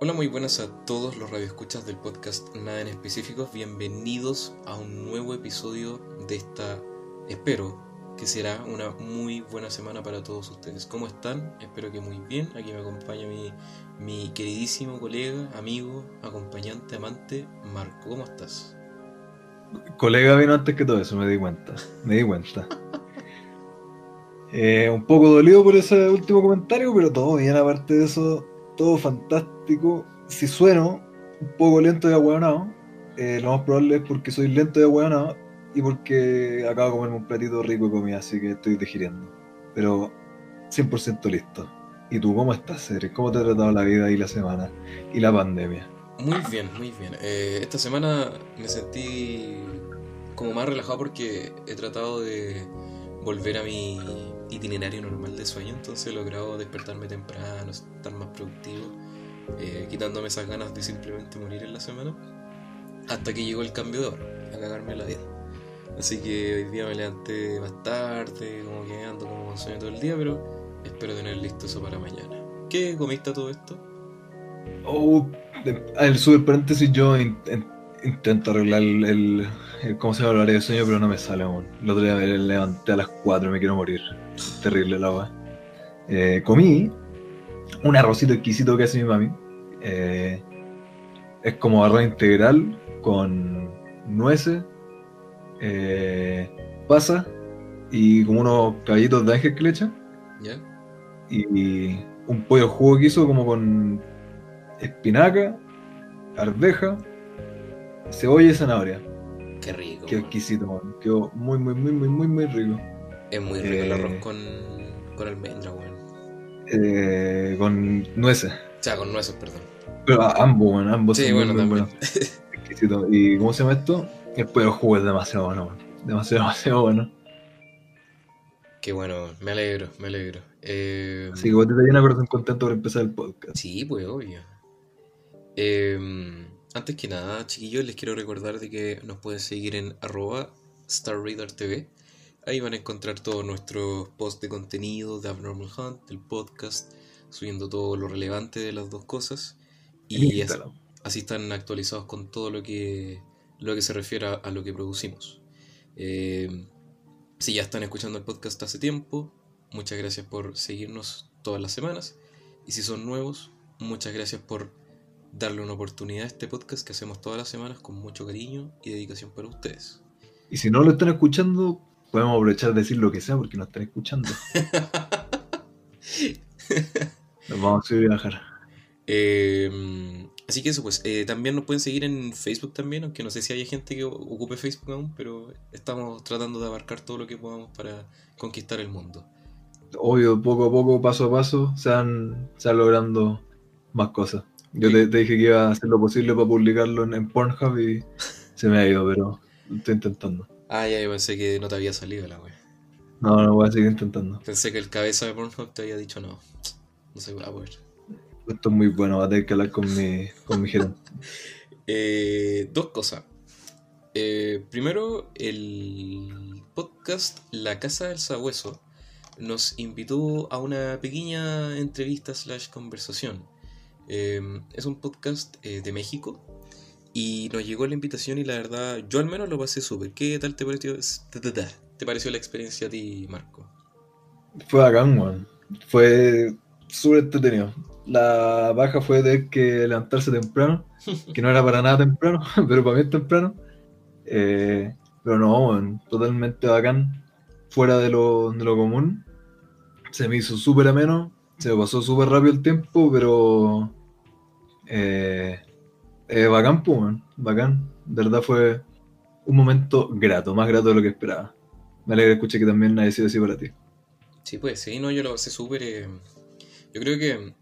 Hola, muy buenas a todos los radioescuchas del podcast Nada en Específicos. Bienvenidos a un nuevo episodio de esta, espero que será una muy buena semana para todos ustedes. ¿Cómo están? Espero que muy bien. Aquí me acompaña mi, mi queridísimo colega, amigo, acompañante, amante, Marco. ¿Cómo estás? Colega vino antes que todo eso, me di cuenta. Me di cuenta. Eh, un poco dolido por ese último comentario, pero todo bien, aparte de eso, todo fantástico. Si sueno un poco lento y ahueonado, eh, lo más probable es porque soy lento y ahueonado y porque acabo de comerme un platito rico de comida, así que estoy digiriendo. Pero 100% listo. ¿Y tú cómo estás, Cedric? ¿Cómo te ha tratado la vida y la semana y la pandemia? Muy bien, muy bien. Eh, esta semana me sentí como más relajado porque he tratado de volver a mi itinerario normal de sueño, entonces he despertarme temprano, estar más productivo, eh, quitándome esas ganas de simplemente morir en la semana, hasta que llegó el cambio de hora, a cagarme la vida. Así que hoy día me levanté más tarde, como que ando como con sueño todo el día, pero espero tener listo eso para mañana. ¿Qué comiste todo esto? Oh, el super paréntesis, yo in- in- intento arreglar el- ¿Cómo se llama el horario de sueño? Pero no me sale aún. El otro día me levanté a las 4, me quiero morir. Terrible la agua. comí un arrocito exquisito que hace mi mami. Eh, es como arroz integral con nueces, eh, pasa y como unos caballitos de ángel que le echan y un pollo jugo que hizo como con espinaca, arveja, cebolla y zanahoria. Qué rico. Qué exquisito, man. Quedó muy, muy, muy, muy, muy, muy rico. Es muy rico el Eh, arroz con, con almendra, weón. Eh, con nueces. O sea, con nueces, perdón. Pero ambos, man, ambos Sí, son bueno, muy también. Exquisito. ¿Y cómo se llama esto? El pollo jugo es demasiado bueno, man. Demasiado, demasiado bueno. Qué bueno, me alegro, me alegro. Eh, Así que vos te llena corazón contento por empezar el podcast. Sí, pues obvio. Eh, antes que nada, chiquillos, les quiero recordar de que nos pueden seguir en arroba StarReaderTV. Ahí van a encontrar todos nuestros posts de contenido de Abnormal Hunt, del podcast, subiendo todo lo relevante de las dos cosas. Y así, están actualizados con todo lo que, lo que se refiere a, a lo que producimos. Eh, si ya están escuchando el podcast hace tiempo, muchas gracias por seguirnos todas las semanas. Y si son nuevos, muchas gracias por darle una oportunidad a este podcast que hacemos todas las semanas con mucho cariño y dedicación para ustedes. Y si no lo están escuchando, podemos aprovechar de decir lo que sea porque no están escuchando. Nos vamos a subir y bajar. Eh, así que eso, pues eh, también nos pueden seguir en Facebook también, aunque no sé si hay gente que ocupe Facebook aún, pero estamos tratando de abarcar todo lo que podamos para conquistar el mundo. Obvio, poco a poco, paso a paso, se van, se van logrando más cosas. Yo Sí. te, te dije que iba a hacer lo posible para publicarlo en, en Pornhub y se me ha ido, pero estoy intentando. Ah, ya, yo pensé que no te había salido la wea. No, no voy a seguir intentando. Pensé que el cabeza de Pornhub te había dicho no. No se va a poder. Esto es muy bueno, va a tener que hablar con mi, con mi gerente. Eh, dos cosas. Eh, primero, el podcast La Casa del Sabueso nos invitó a una pequeña entrevista slash conversación. Eh, es un podcast eh, de México y nos llegó la invitación y la verdad, yo al menos lo pasé súper. ¿Qué tal te pareció, te pareció la experiencia a ti, Marco? Fue bacán, weón. Fue súper entretenido. La baja fue tener que levantarse temprano, que no era para nada temprano, pero para mí es temprano. Eh, pero no, weón, totalmente bacán, fuera de lo, de lo común. Se me hizo súper ameno, se me pasó súper rápido el tiempo, pero eh, eh, bacán, weón, bacán. De verdad fue un momento grato, más grato de lo que esperaba. Me alegra escuchar que también haya sido así para ti. Sí, pues sí, no, yo lo pasé súper. eh, yo creo que,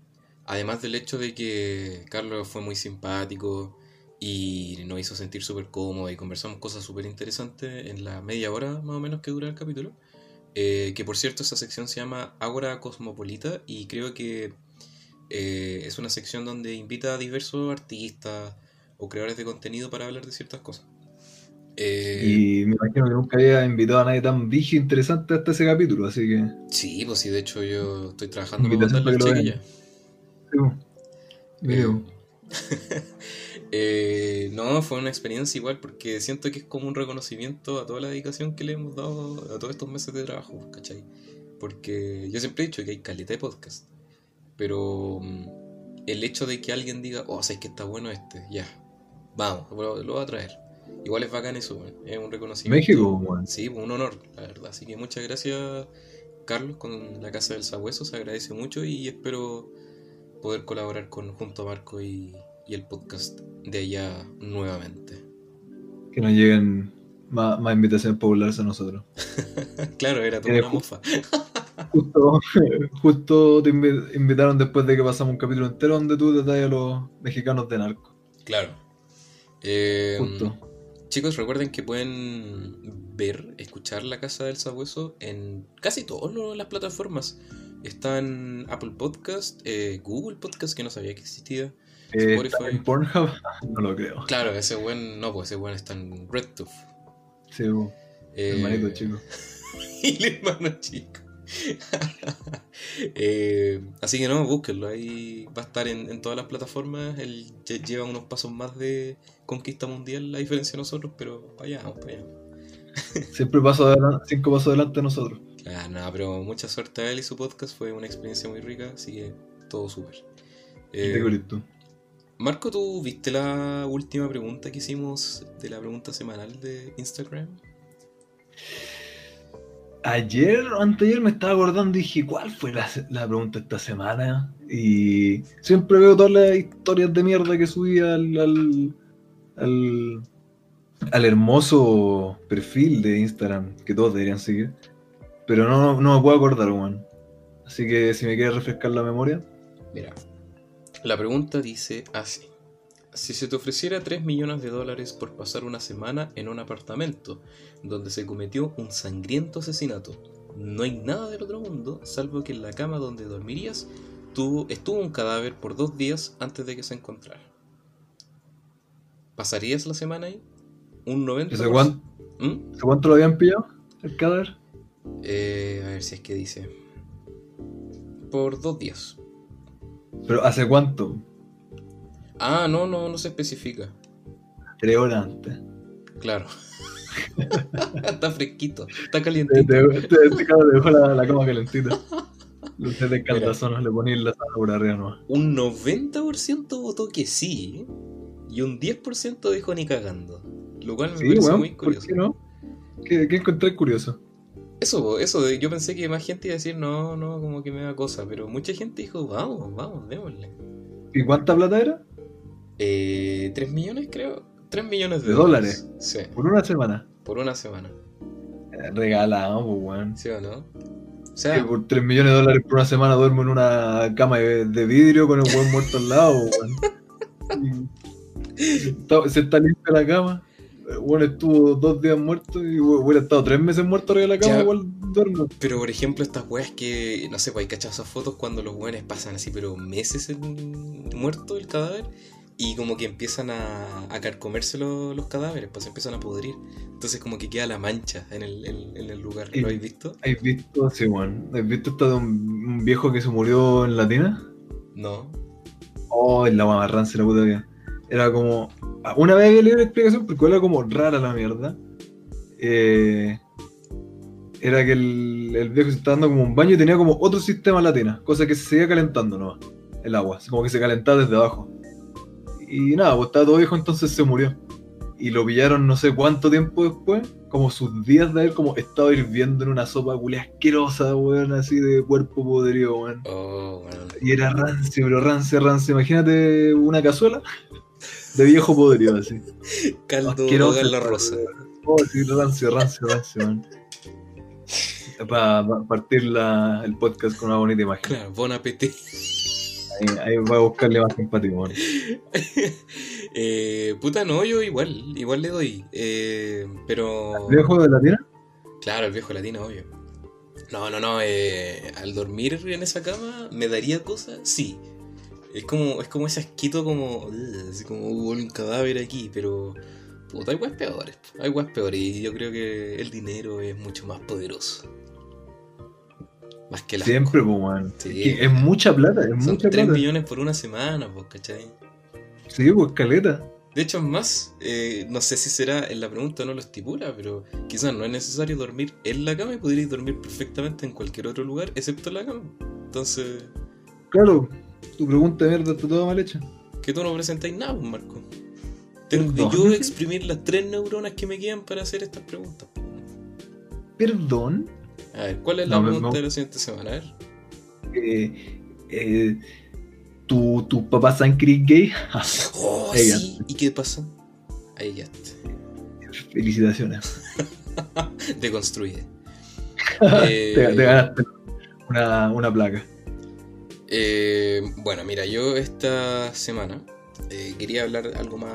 además del hecho de que Carlos fue muy simpático y nos hizo sentir súper cómodo y conversamos cosas súper interesantes en la media hora más o menos que dura el capítulo, eh, que por cierto esa sección se llama Ágora Cosmopolita y creo que eh, es una sección donde invita a diversos artistas o creadores de contenido para hablar de ciertas cosas. Eh, Y me imagino que nunca había invitado a nadie tan vigio e interesante hasta ese capítulo, así que. Sí, pues sí, de hecho yo estoy trabajando para mandarle para al que lo chiquillo. sí, po. Mire, po. Eh, no, fue una experiencia igual porque siento que es como un reconocimiento a toda la dedicación que le hemos dado a todos estos meses de trabajo, ¿cachai? Porque yo siempre he dicho que hay calidad de podcast, pero mm, el hecho de que alguien diga, oh, sabes que está bueno este, ya, vamos, lo, lo voy a traer. Igual es bacán eso, es un reconocimiento. México, weón. Sí, un honor, la verdad. Así que muchas gracias, Carlos, con la Casa del Sabueso. Se agradece mucho y espero poder colaborar con junto a Marco y, y el podcast de allá nuevamente. Que nos lleguen más, más invitaciones para burlarse a nosotros. claro, era toda una mofa. Justo, justo te invi- invitaron después de que pasamos un capítulo entero donde tú detallas a los mexicanos de narco. Claro. Eh, Justo. Chicos, recuerden que pueden ver, escuchar La Casa del Sabueso en casi todas las plataformas. Está en Apple Podcast, eh, Google Podcast, que no sabía que existía. Eh, Spotify. ¿está en Pornhub? No lo creo. Claro, ese buen, no, pues ese buen está en RedTooth. Sí, Eh, hermanito chico. y el hermano chico. Eh, así que no, búsquenlo. Ahí va a estar en, en todas las plataformas. Él lle- lleva unos pasos más de conquista mundial, a diferencia de nosotros, pero para allá, vamos para allá. Siempre paso adelante, cinco pasos adelante de nosotros. Ah, nada, pero mucha suerte a él y su podcast. Fue una experiencia muy rica, así que todo súper. Eh. Marco, ¿tú viste la última pregunta que hicimos de la pregunta semanal de Instagram? Ayer o anteayer me estaba acordando y dije, ¿cuál fue la, la pregunta esta semana? Y siempre veo todas las historias de mierda que subí al, al, al, al hermoso perfil de Instagram que todos deberían seguir. Pero no, no me puedo acordar, weón. Así que si me quieres refrescar la memoria, Mira, la pregunta dice así. Si se te ofreciera 3 millones de dólares por pasar una semana en un apartamento donde se cometió un sangriento asesinato, no hay nada del otro mundo salvo que en la cama donde dormirías tuvo, estuvo un cadáver por dos días antes de que se encontrara. ¿Pasarías la semana ahí? ¿Un 90%? ¿Hace cuánto, ¿Mm? ¿hace cuánto lo habían pillado? ¿El cadáver? Eh, a ver si es que dice. Por dos días. ¿Pero hace cuánto? Ah, no, no, no se especifica. Tres horas antes. Claro. está fresquito, está calientito. te, te- este te dejó la, la cama calentita. Luces de caldazonos le ponían la sala por arriba nomás. Un 90% votó que sí y un 10% dijo ni cagando. Lo cual me Sí, parece muy ¿por curioso. qué no? ¿Qué, qué encontré curioso? Eso, eso, yo pensé que más gente iba a decir no, no, como que me da cosa, pero mucha gente dijo vamos, vamos, démosle. ¿Y cuánta plata era? Eh, ¿3 millones creo? 3 millones de, ¿De dólares? Sí, Por una semana. por una semana. Eh, Regalado, pues, weón. ¿Sí o no? O sea, por 3 millones de dólares por una semana duermo en una cama de, de vidrio con el weón muerto al lado, weón. Y está- se está limpia la cama. Weón estuvo dos días muerto y hubiera estado tres meses muerto arriba de la cama, Ya. igual duermo. Pero por ejemplo, estas weas que, no sé, pues hay cachado esas fotos cuando los weones pasan así, pero meses en- muerto el cadáver y como que empiezan a, a carcomerse lo- los cadáveres, pues se empiezan a podrir. Entonces, como que queda la mancha en el, en- en el lugar. ¿Lo habéis visto? ¿Has visto? Sí, weón. ¿Has visto esta de un, un viejo que se murió en Latina? No. Oh, la mamarran se la puta vida. Era como. Una vez había leído la explicación porque era como rara la mierda. Eh, era que el, el viejo se estaba dando como un baño y tenía como otro sistema en la tina, cosa que se seguía calentando nomás, el agua, como que se calentaba desde abajo. Y nada, pues estaba todo viejo, entonces se murió. Y lo pillaron no sé cuánto tiempo después, como sus días de haber como estado hirviendo en una sopa culia asquerosa, weón, así de cuerpo podrido, weón. Oh, bueno. Y era rancio, pero rancio, rancio. Imagínate una cazuela de viejo podrido, así. Caldo de la rosa. Oh, sí, rancio, rancio, rancio, man. Para partir la, el podcast con una bonita imagen. Claro, bon appetit. Ahí, ahí voy a buscarle más man. eh, puta, no, yo igual, igual le doy. Eh, pero. ¿Viejo de la tierra? Claro, el viejo latino, obvio. No, no, no. eh, al dormir en esa cama, ¿me daría cosas? Sí. Es como, es como ese asquito como. Así como hubo un cadáver aquí, pero. Puta, hay weas peores. Hay weas peores. Y yo creo que el dinero es mucho más poderoso. Más que la. Siempre, pues, man. Sí. Que Es mucha plata, es Son mucha 3 plata. millones por una semana, pues, ¿cachai? Sí, pues caleta. De hecho, es más, eh, no sé si será en la pregunta no lo estipula, pero quizás no es necesario dormir en la cama y podríais dormir perfectamente en cualquier otro lugar, excepto en la cama. Entonces, Claro, tu pregunta de mierda está toda mal hecha. que tú no presentáis nada, pues, Marco. Tengo que yo exprimir las tres neuronas que me quedan para hacer estas preguntas. Perdón. A ver, ¿cuál es la No, pregunta no. de la siguiente semana? A ver. Eh, eh, ¿tu, ¿Tu papá sangre es gay? Oh, sí. ¿Y qué pasa? Ahí ya. Felicitaciones. Deconstruye. te, Eh, te ganaste una, una placa. Eh, bueno, mira, yo esta semana eh, quería hablar algo más,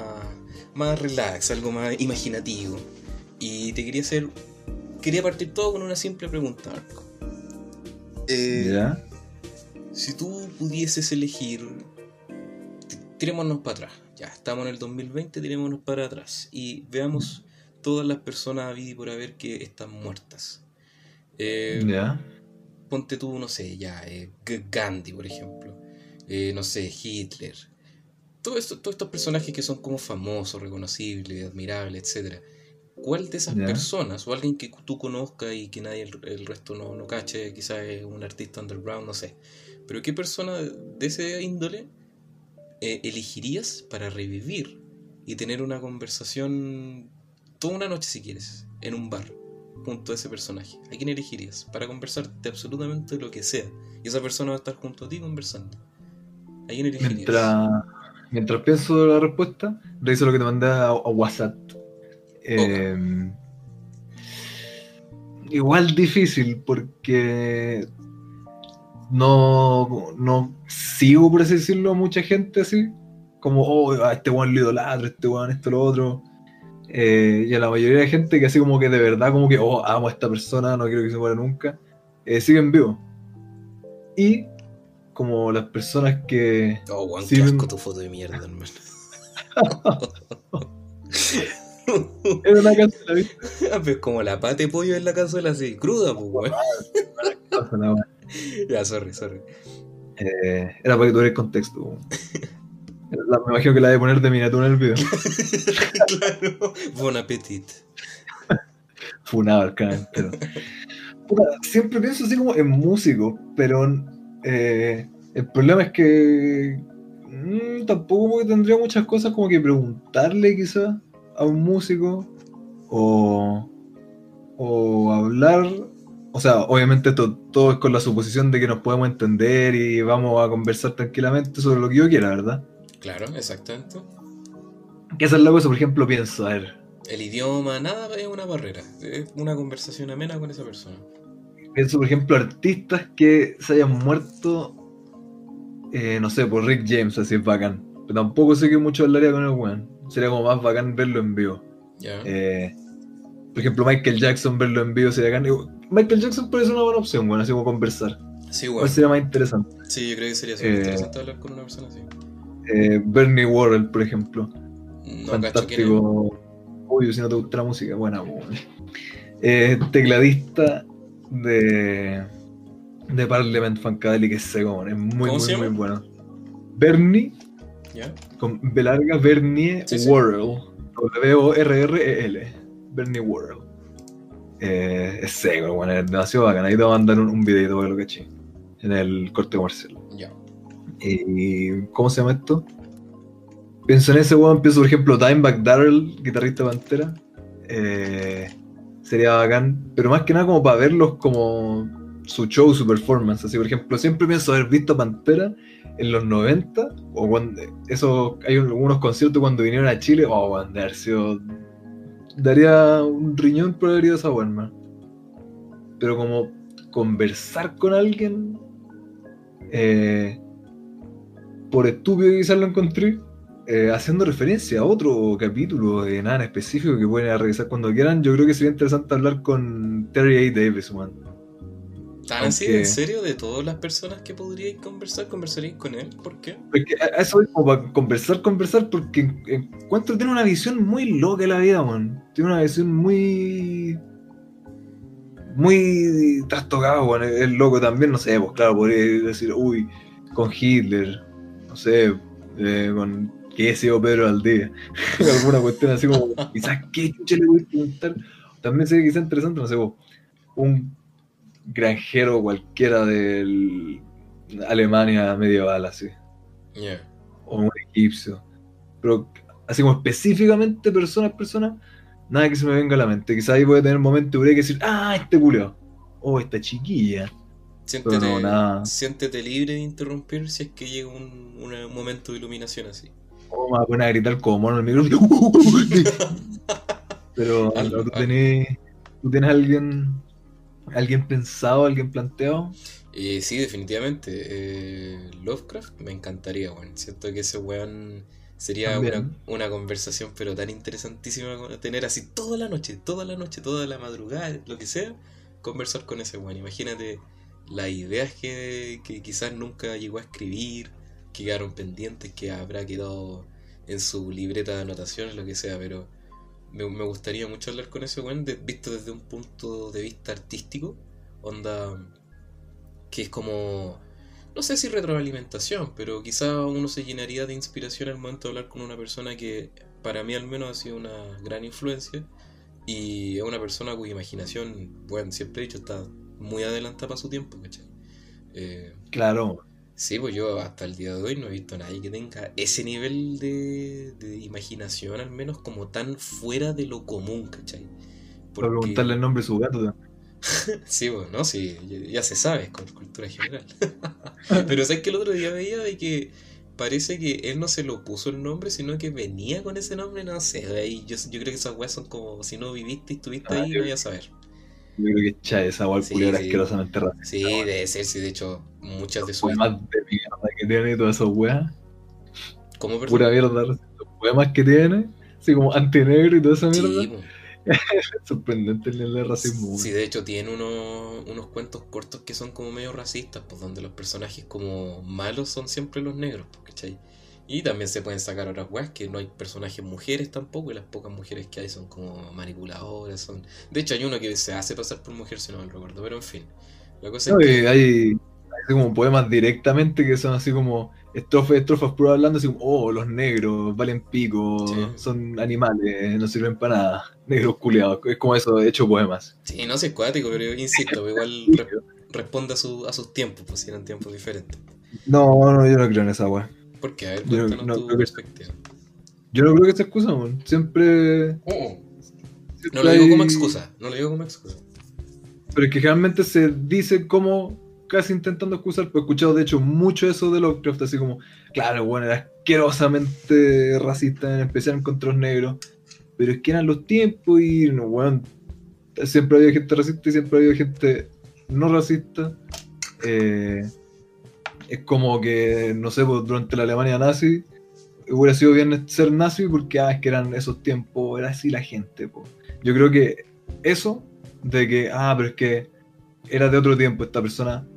más relax, algo más imaginativo. Y te quería hacer. Quería partir todo con una simple pregunta, Marco. Eh, ¿Ya? Si tú pudieses elegir. Tirémonos para atrás. Ya, estamos en el 2020, tirémonos para atrás. Y veamos todas las personas a vida y por haber que están muertas. Eh, ¿Ya? ponte tú, no sé, ya, eh, Gandhi, por ejemplo, eh, no sé, Hitler, todo esto, todos estos personajes que son como famosos, reconocibles, admirables, etc. ¿Cuál de esas personas, o alguien que tú conozcas y que nadie el, el resto no, no cache, quizás es un artista underground, no sé, pero qué persona de ese índole eh, elegirías para revivir y tener una conversación toda una noche si quieres, en un bar? junto a ese personaje? ¿A quién elegirías? Para conversar de absolutamente lo que sea. Y esa persona va a estar junto a ti conversando. ¿A quién elegirías? Mientras, mientras pienso la respuesta, reviso lo que te mandé a, a WhatsApp. Eh, igual difícil porque no, no sigo, por así decirlo, a mucha gente así. Como, oh, a este weón lo idolatro, este weón, esto, lo otro. Eh, y a la mayoría de gente que así como que de verdad, como que, oh, amo a esta persona, no quiero que se muera nunca, eh, siguen vivos. Y como las personas que Oh, Juan, asco tu foto de mierda, hermano. Era una cazuela, ¿viste? Ah, pues como la pata de pollo en la cazuela así, cruda, pues, weón. Weón. Ya, sorry, sorry. Eh, era para que tuviera el contexto. weón. Me imagino que la de poner de miniatura en el video. claro. Bon appetit. Funado el canal siempre pienso así como en músicos, pero eh, el problema es que mm, tampoco tendría muchas cosas como que preguntarle quizás a un músico o, o hablar. O sea, obviamente esto, todo es con la suposición de que nos podemos entender y vamos a conversar tranquilamente sobre lo que yo quiera, ¿verdad? Claro, exactamente. Que esa es la cosa, por ejemplo, pienso, a ver, El idioma, nada es una barrera. Es una conversación amena con esa persona. pienso, por ejemplo, artistas que se hayan muerto, eh, no sé, por Rick James, así es bacán. Pero tampoco sé que mucho hablaría con el weón. Sería como más bacán verlo en vivo. Eh, por ejemplo, Michael Jackson, verlo en vivo sería bacán. Michael Jackson puede ser una buena opción, bueno, así como conversar. sí, bueno. sería más interesante. Sí, yo creo que sería súper Eh, interesante hablar con una persona así. Eh, Bernie Worrell, por ejemplo. No. Fantástico. Uy, si no te gusta la música, buena. Eh, tecladista de, de Parliament Funkadelic, es seco, es muy, ¿Cómo se muy, muy bueno. Bernie, ¿Ya? con B larga, Bernie Sí. Worrell. W-O-R-R-E-L. Bernie Worrell. Eh, es seco, bueno, es demasiado bacán. Ahí te voy a mandar un, un videito para que lo caché. En el corte comercial. Ya. ¿Y cómo se llama esto? Pienso en ese weón, pienso por ejemplo Dimebag Darrell, guitarrista de Pantera. Eh, sería bacán, pero más que nada como para verlos como su show, su performance. Así por ejemplo, siempre pienso haber visto a Pantera en los 90, o cuando eso, hay algunos conciertos cuando vinieron a Chile, oh, de haber sido. Daría un riñón por haber ido a esa man. Pero como conversar con alguien. Eh, por estúpido quizás lo encontré, eh, haciendo referencia a otro capítulo de nada en específico que pueden revisar cuando quieran, yo creo que sería interesante hablar con Terry A. Davis, man. ¿Tan así? Aunque- ¿En serio? ¿De todas las personas que podríais conversar, conversaríais con él? ¿Por qué? Porque eso es como para conversar, conversar, porque encuentro tiene una visión muy loca de la vida, man. Tiene una visión muy. muy trastocada, man. Es loco también, no sé, pues claro, podría decir, uy, con Hitler, no sé, eh, con ¿qué yo Pedro al día? Alguna cuestión así como, quizás, ¿qué chucha le voy a preguntar? También sería quizás interesante, no sé, vos, un granjero cualquiera de Alemania medieval, así. O un egipcio. Pero así como específicamente personas, personas, nada que se me venga a la mente. Quizás ahí voy a tener un momento de decir, ah, este culio. Oh, esta chiquilla. Siéntete, no, nada. siéntete libre de interrumpir si es que llega un, un momento de iluminación así. Oh, me a a gritar como mono en el micrófono. Pero Algo, ¿tú, tenés, ¿tú tienes alguien, alguien pensado, alguien planteado? Eh, sí, definitivamente. eh, Lovecraft me encantaría, weón. Siento que ese weón sería una, una conversación, pero tan interesantísima tener así toda la noche, toda la noche, toda la madrugada, lo que sea, conversar con ese weón. Imagínate las ideas que, que quizás nunca llegó a escribir, que quedaron pendientes, que habrá quedado en su libreta de anotaciones, lo que sea, pero me, gustaría mucho hablar con ese weón visto desde un punto de vista artístico, onda que es como, no sé si retroalimentación, pero quizá uno se llenaría de inspiración al momento de hablar con una persona que para mí al menos ha sido una gran influencia y es una persona cuya imaginación, bueno, siempre he dicho, está muy adelantada para su tiempo, ¿cachai? Eh, Claro, sí, pues yo hasta el día de hoy no he visto a nadie que tenga ese nivel de, de imaginación, al menos como tan fuera de lo común, ¿cachai? para preguntarle el nombre de su gato. Sí, bueno, no, sí, ya, se sabe, es con cultura general. Pero sabes que el otro día veía de que parece que él no se lo puso el nombre, sino que venía con ese nombre, no sé, ahí yo, yo creo que esas weas son como si no viviste y estuviste Ah, ahí, yo- no a saber. Yo creo que cha esa guay Sí, sí. asquerosamente rara. Sí, debe ser, sí, de hecho, muchas de sus... Poemas de mierda que tiene y todas esas weas. ¿Cómo? Pura mierda. Los poemas que tiene, así como antinegro y toda esa mierda. Sí. Sorprendente el nivel de racismo. Sí, de hecho tiene unos, unos cuentos cortos que son como medio racistas, pues donde los personajes como malos son siempre los negros, pues, ¿cachai? Y también se pueden sacar otras weas que no hay personajes mujeres tampoco, y las pocas mujeres que hay son como manipuladoras, son... De hecho hay uno que se hace pasar por mujer, si no me recuerdo, pero en fin. La cosa No, es que... hay, hay como poemas directamente que son así como estrofas, estrofas puro hablando así como, oh, los negros valen pico, Sí. son animales, no sirven para nada, negros culiados. Es como eso, hecho poemas. Sí, no sé, cuático, pero insisto, igual re- responde a, su, a sus tiempos, pues si eran tiempos diferentes. No, no, yo no creo en esa wea. ¿Por qué? A ver, Yo no tu creo que- perspectiva. Yo no creo que sea excusa, weón. Siempre. Oh, siempre no lo digo hay- como excusa, no lo digo como excusa. Pero es que generalmente se dice como casi intentando excusar, pues he escuchado de hecho mucho eso de Lovecraft, así como, claro, bueno, era asquerosamente racista, en especial contra los negros, pero es que eran los tiempos y, no, bueno, siempre había gente racista y siempre había gente no racista. Eh, es como que, no sé, pues, durante la Alemania nazi hubiera sido bien ser nazi porque, ah, es que eran esos tiempos, era así la gente, pues. Yo creo que eso de que, ah, pero es que era de otro tiempo, esta persona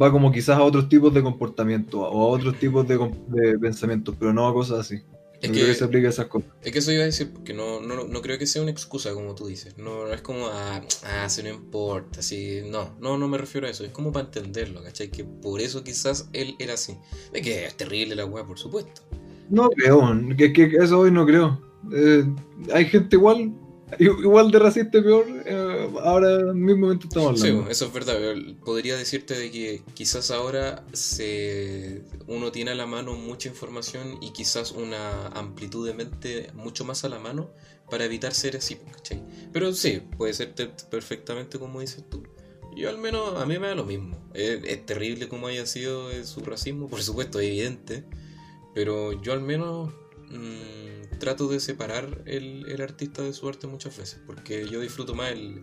va como quizás a otros tipos de comportamiento o a otros tipos de, de pensamientos, pero no a cosas así. Es no que- creo que se aplique a esas cosas. Es que eso iba a decir, porque no, no, no creo que sea una excusa, como tú dices. No, no es como, ah, ah, si no importa, así. No, no, no me refiero a eso. Es como para entenderlo, ¿cachai? Que por eso quizás él era así. De que es terrible la weá, por supuesto. No creo, que, que eso hoy no creo. Eh, hay gente igual, igual de racista y peor, eh, ahora en el mismo momento estamos Sí, hablando. eso es verdad. Podría decirte de que quizás ahora se uno tiene a la mano mucha información y quizás una amplitud de mente mucho más a la mano para evitar ser así, ¿cachai? Pero sí, puede ser te- perfectamente como dices tú. Yo al menos, a mí me da lo mismo. Es, es terrible como haya sido su racismo, por supuesto, es evidente. Pero yo al menos mm, trato de separar el, el artista de su arte muchas veces, porque yo disfruto más el,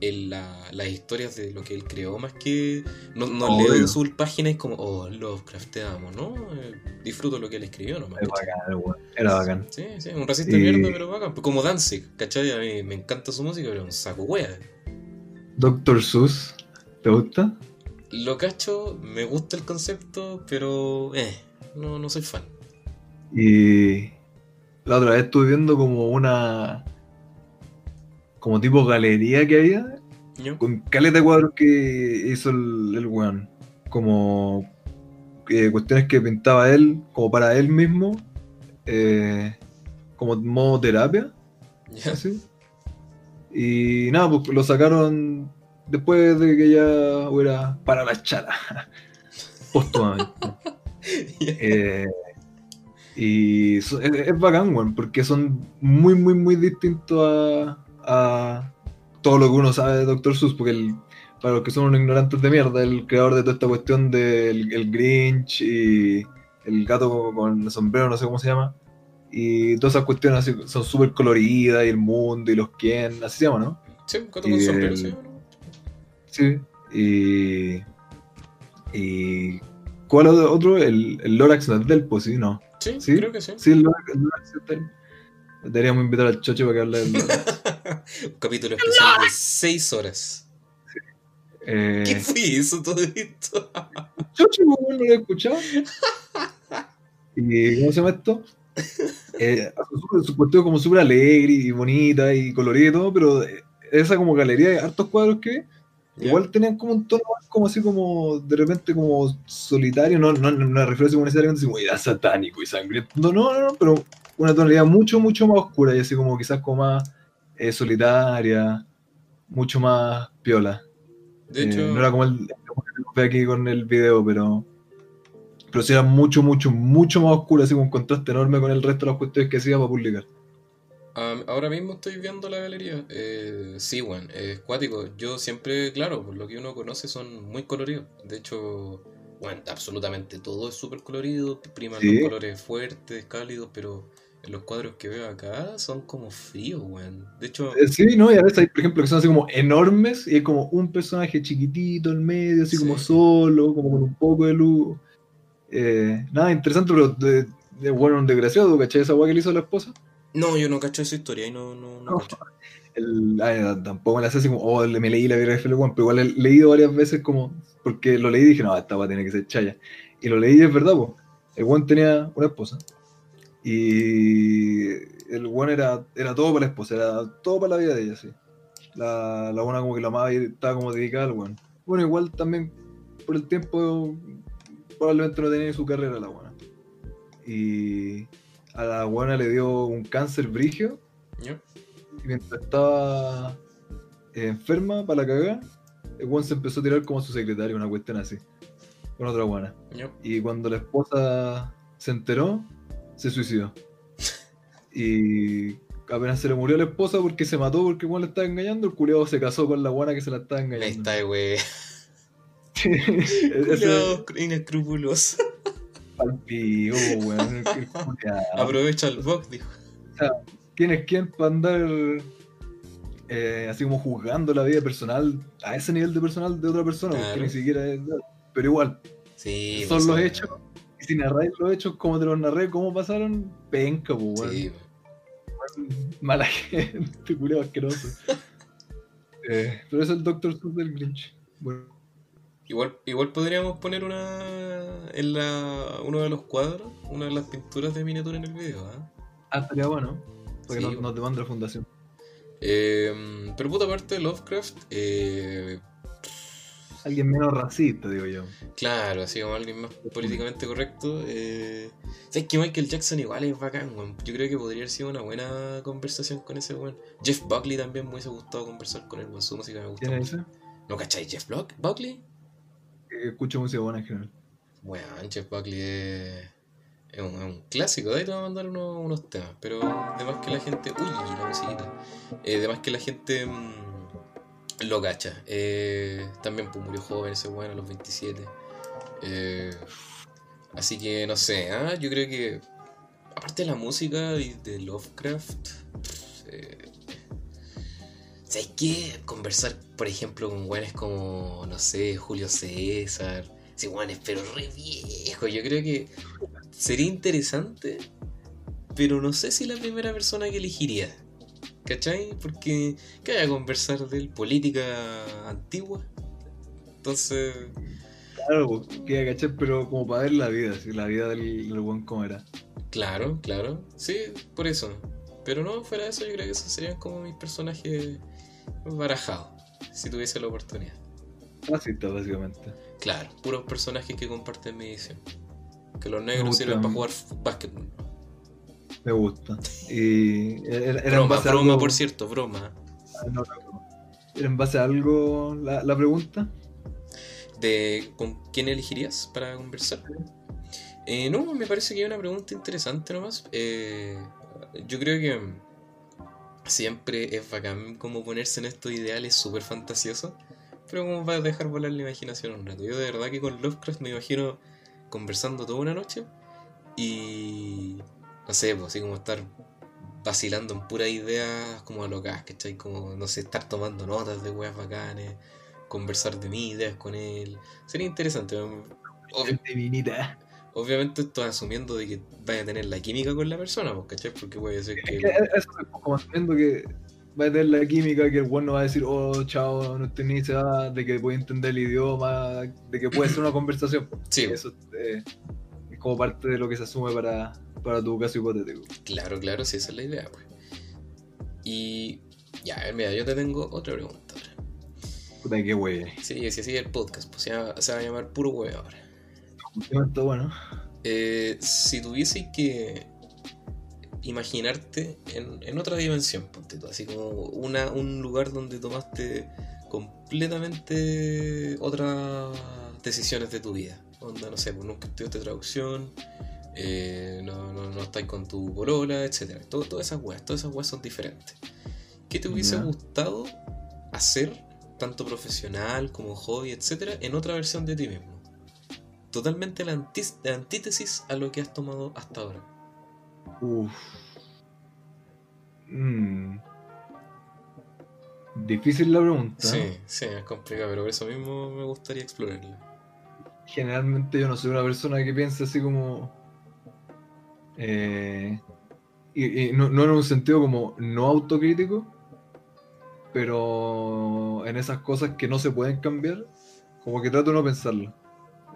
el- la- las historias de lo que él creó, más que no, no Obvio. leo en sus páginas como, oh, Lovecraft, te amo, ¿no? Eh, disfruto lo que él escribió nomás. Es bacán. Era bacán. Sí, sí, un racista de Y- mierda, pero bacán. Como Danzig, ¿cachai? A mí me encanta su música, pero un saco wea. Doctor Sus, ¿te gusta? Lo cacho, me gusta el concepto, pero eh, no, no soy fan. Y la otra vez estuve viendo como una. como tipo galería que había, ¿Yo? con caleta de cuadros que hizo el, el weón. Como eh, cuestiones que pintaba él, como para él mismo, eh, como modo terapia. Ya. así. Y nada, pues lo sacaron después de que ya hubiera para la chala. Póstumamente. Eh, y so- es, es bacán, weón, porque son muy, muy, muy distintos a, a todo lo que uno sabe de Doctor Seuss, porque el- para los que son unos ignorantes de mierda, el creador de toda esta cuestión del el Grinch y el gato con el sombrero, no sé cómo se llama, y todas esas cuestiones así son súper coloridas, y el mundo, y los quién, así se llama, ¿no? Sí, un gato con Y sombrero, el- ¿sí? Sí. Y. Y. ¿Cuál otro? otro? El, el Lorax no es del pues sí, no. Sí, ¿Sí? creo que sí. Sí, es del. Deberíamos invitar al Chocho para que hable del. Un capítulo especial de 6 horas. Eh, ¿Qué fue eso todo esto? Chocho, no lo he escuchado. ¿Y cómo se llama esto? Eh, su, cuestión como súper alegre y bonita y colorida y todo, pero esa como galería de hartos cuadros que Igual tenían como un tono más como así como de repente como solitario, no, no, no me refiero así como necesariamente como "Ya, satánico y sangriento, no, no, no, pero una tonalidad mucho, mucho más oscura y así como quizás como más eh, solitaria, mucho más piola. De Eh, hecho, no era como el el que ve aquí con el video, pero pero sí era mucho, mucho, mucho más oscura, así como un contraste enorme con el resto de las cuestiones que hacía para publicar. Am, ahora mismo estoy viendo la galería. Eh, sí, bueno, es cuático. Yo siempre, claro, por lo que uno conoce son muy coloridos. De hecho, bueno, absolutamente todo es súper colorido. Priman Sí. los colores fuertes, cálidos, pero los cuadros que veo acá son como fríos, weón. De hecho, Eh, Sí, ¿no? Y a veces hay, por ejemplo, que son así como enormes y es como un personaje chiquitito en medio, así como solo, como con un poco de luz. Eh, nada, interesante, pero de, de bueno, un desgraciado, ¿cachai? Esa weá que le hizo a la esposa. No, yo no cacho esa historia y no, no, no No. cacho. El, ay, tampoco me la sé así como, oh, me leí la biografía weón, pero igual he leído varias veces como, porque lo leí y dije, no, esta va a tener que ser chaya. Y lo leí y es verdad, pues. El weón tenía una esposa. Y el weón era, era todo para la esposa, era todo para la vida de ella, sí. La, la buena como que la amaba y estaba como dedicada al weón. Bueno, igual también por el tiempo probablemente no tenía ni su carrera la buena. Y a la buena le dio un cáncer brigio y mientras estaba eh, enferma para la cagada, el weón se empezó a tirar como a su secretario, una cuestión así, con otra buena. ¿Ya? Y cuando la esposa se enteró, se suicidó. Y apenas se le murió la esposa porque se mató porque el weón le estaba engañando, el culiado se casó con la buena que se la estaba engañando. está, güey. Ese inescrupuloso. Palpigo, weón. Aprovecha el box, dijo. ¿Quién es quién para andar eh, así como juzgando la vida personal a ese nivel de personal de otra persona? Claro. Porque ni siquiera es. Pero igual, Sí, son pues, los hechos. Y si narráis los hechos como te los narré, cómo pasaron, penca, pues, weón. Sí, Mala gente, culiao asqueroso. Eh, pero es el Doctor Seuss del Grinch. Bueno, Igual, igual podríamos poner una en la uno de los cuadros, una de las pinturas de miniatura en el video, ¿ah? ah, estaría bueno. Porque Sí, nos demanda la fundación. Eh, pero puta parte de Lovecraft, eh, Alguien menos racista, digo yo. claro, así como alguien más políticamente correcto. Eh, ¿Sabes que Michael Jackson igual es bacán, weón? Yo creo que podría haber sido una buena conversación con ese weón. Jeff Buckley también me hubiese gustado conversar con él, weón. Su música me gusta ¿Quién es mucho. ese? ¿No cacháis Jeff? ¿Buckley? Eh, Escucho música buena en general. Bueno, Jeff Buckley es, un, clásico, de ahí te voy a mandar unos, unos temas, pero además que la gente, uy, la musiquita, eh, además que la gente mm, lo cacha, eh, también pues, murió joven ese bueno a los 27, eh, así que no sé, ¿ah? yo creo que aparte de la música y de Lovecraft, eh, ¿sabes qué? Conversar, por ejemplo, con güeyes como, no sé, Julio César, Sí, weones, pero re viejo. Yo creo que sería interesante, pero no sé si la primera persona que elegiría. ¿Cachai? Porque, ¿qué hay a conversar de él? Política antigua. Entonces, Claro, pues, queda cachar, pero como para ver la vida, así, la vida del, del buen como era. claro, claro. Sí, por eso. Pero no, fuera de eso, yo creo que esos serían como mis personajes barajados. Si tuviese la oportunidad. Racista, básicamente. Claro, puros personajes que comparten mi visión. Que los negros sirven para jugar básquetbol. Me gusta. Y era, era en Broma, broma, algo- por cierto, broma. Ah, no, no, no. ¿Era en base a algo la, la pregunta? de con quién elegirías para conversar. Eh, no, me parece que es una pregunta interesante nomás. Eh, yo creo que siempre es bacán como ponerse en estos ideales súper fantasiosos, pero como para dejar volar la imaginación un rato. Yo de verdad que con Lovecraft me imagino conversando toda una noche y no sé, pues así como estar vacilando en puras ideas como locas, ¿cachai? Como, no sé, estar tomando notas de weas bacanes, conversar de mis ideas con él. Sería interesante. Ob- Divinidad. Obviamente estoy asumiendo de que vaya a tener la química con la persona, pues, ¿cachai? Porque puede ser que... Es que eso es como asumiendo que va a tener la química, que el bueno va a decir, oh, chao, no estoy ni se va, de que puede entender el idioma, de que puede ser una conversación. Sí, Eso eh, es como parte de lo que se asume para, para tu caso hipotético. claro, claro, sí, esa es la idea, pues. Y... Ya, a ver, mira, yo te tengo otra pregunta ahora. Puta, qué wey. Sí, sí, sí, el podcast, pues se va, se va a llamar Puro Huevo ahora. Bueno. Eh, si tuviese que imaginarte en, en otra dimensión, ponte tú, así como una, un lugar donde tomaste completamente otras decisiones de tu vida. Onda, no sé, pues nunca estudiaste traducción, eh, no, no, no estás con tu polola, etc. Todo, todas esas weas, todas esas weas son diferentes. ¿Qué te hubiese gustado hacer, tanto profesional como hobby, etcétera, en otra versión de ti mismo? Totalmente la, antítesis a lo que has tomado hasta ahora. Uf. Mm. Difícil la pregunta. Sí, sí, es complicado, pero por eso mismo me gustaría explorarla. Generalmente yo no soy una persona que piensa así como. eh, y, y no, no en un sentido como no autocrítico, pero en esas cosas que no se pueden cambiar, como que trato de no pensarlo.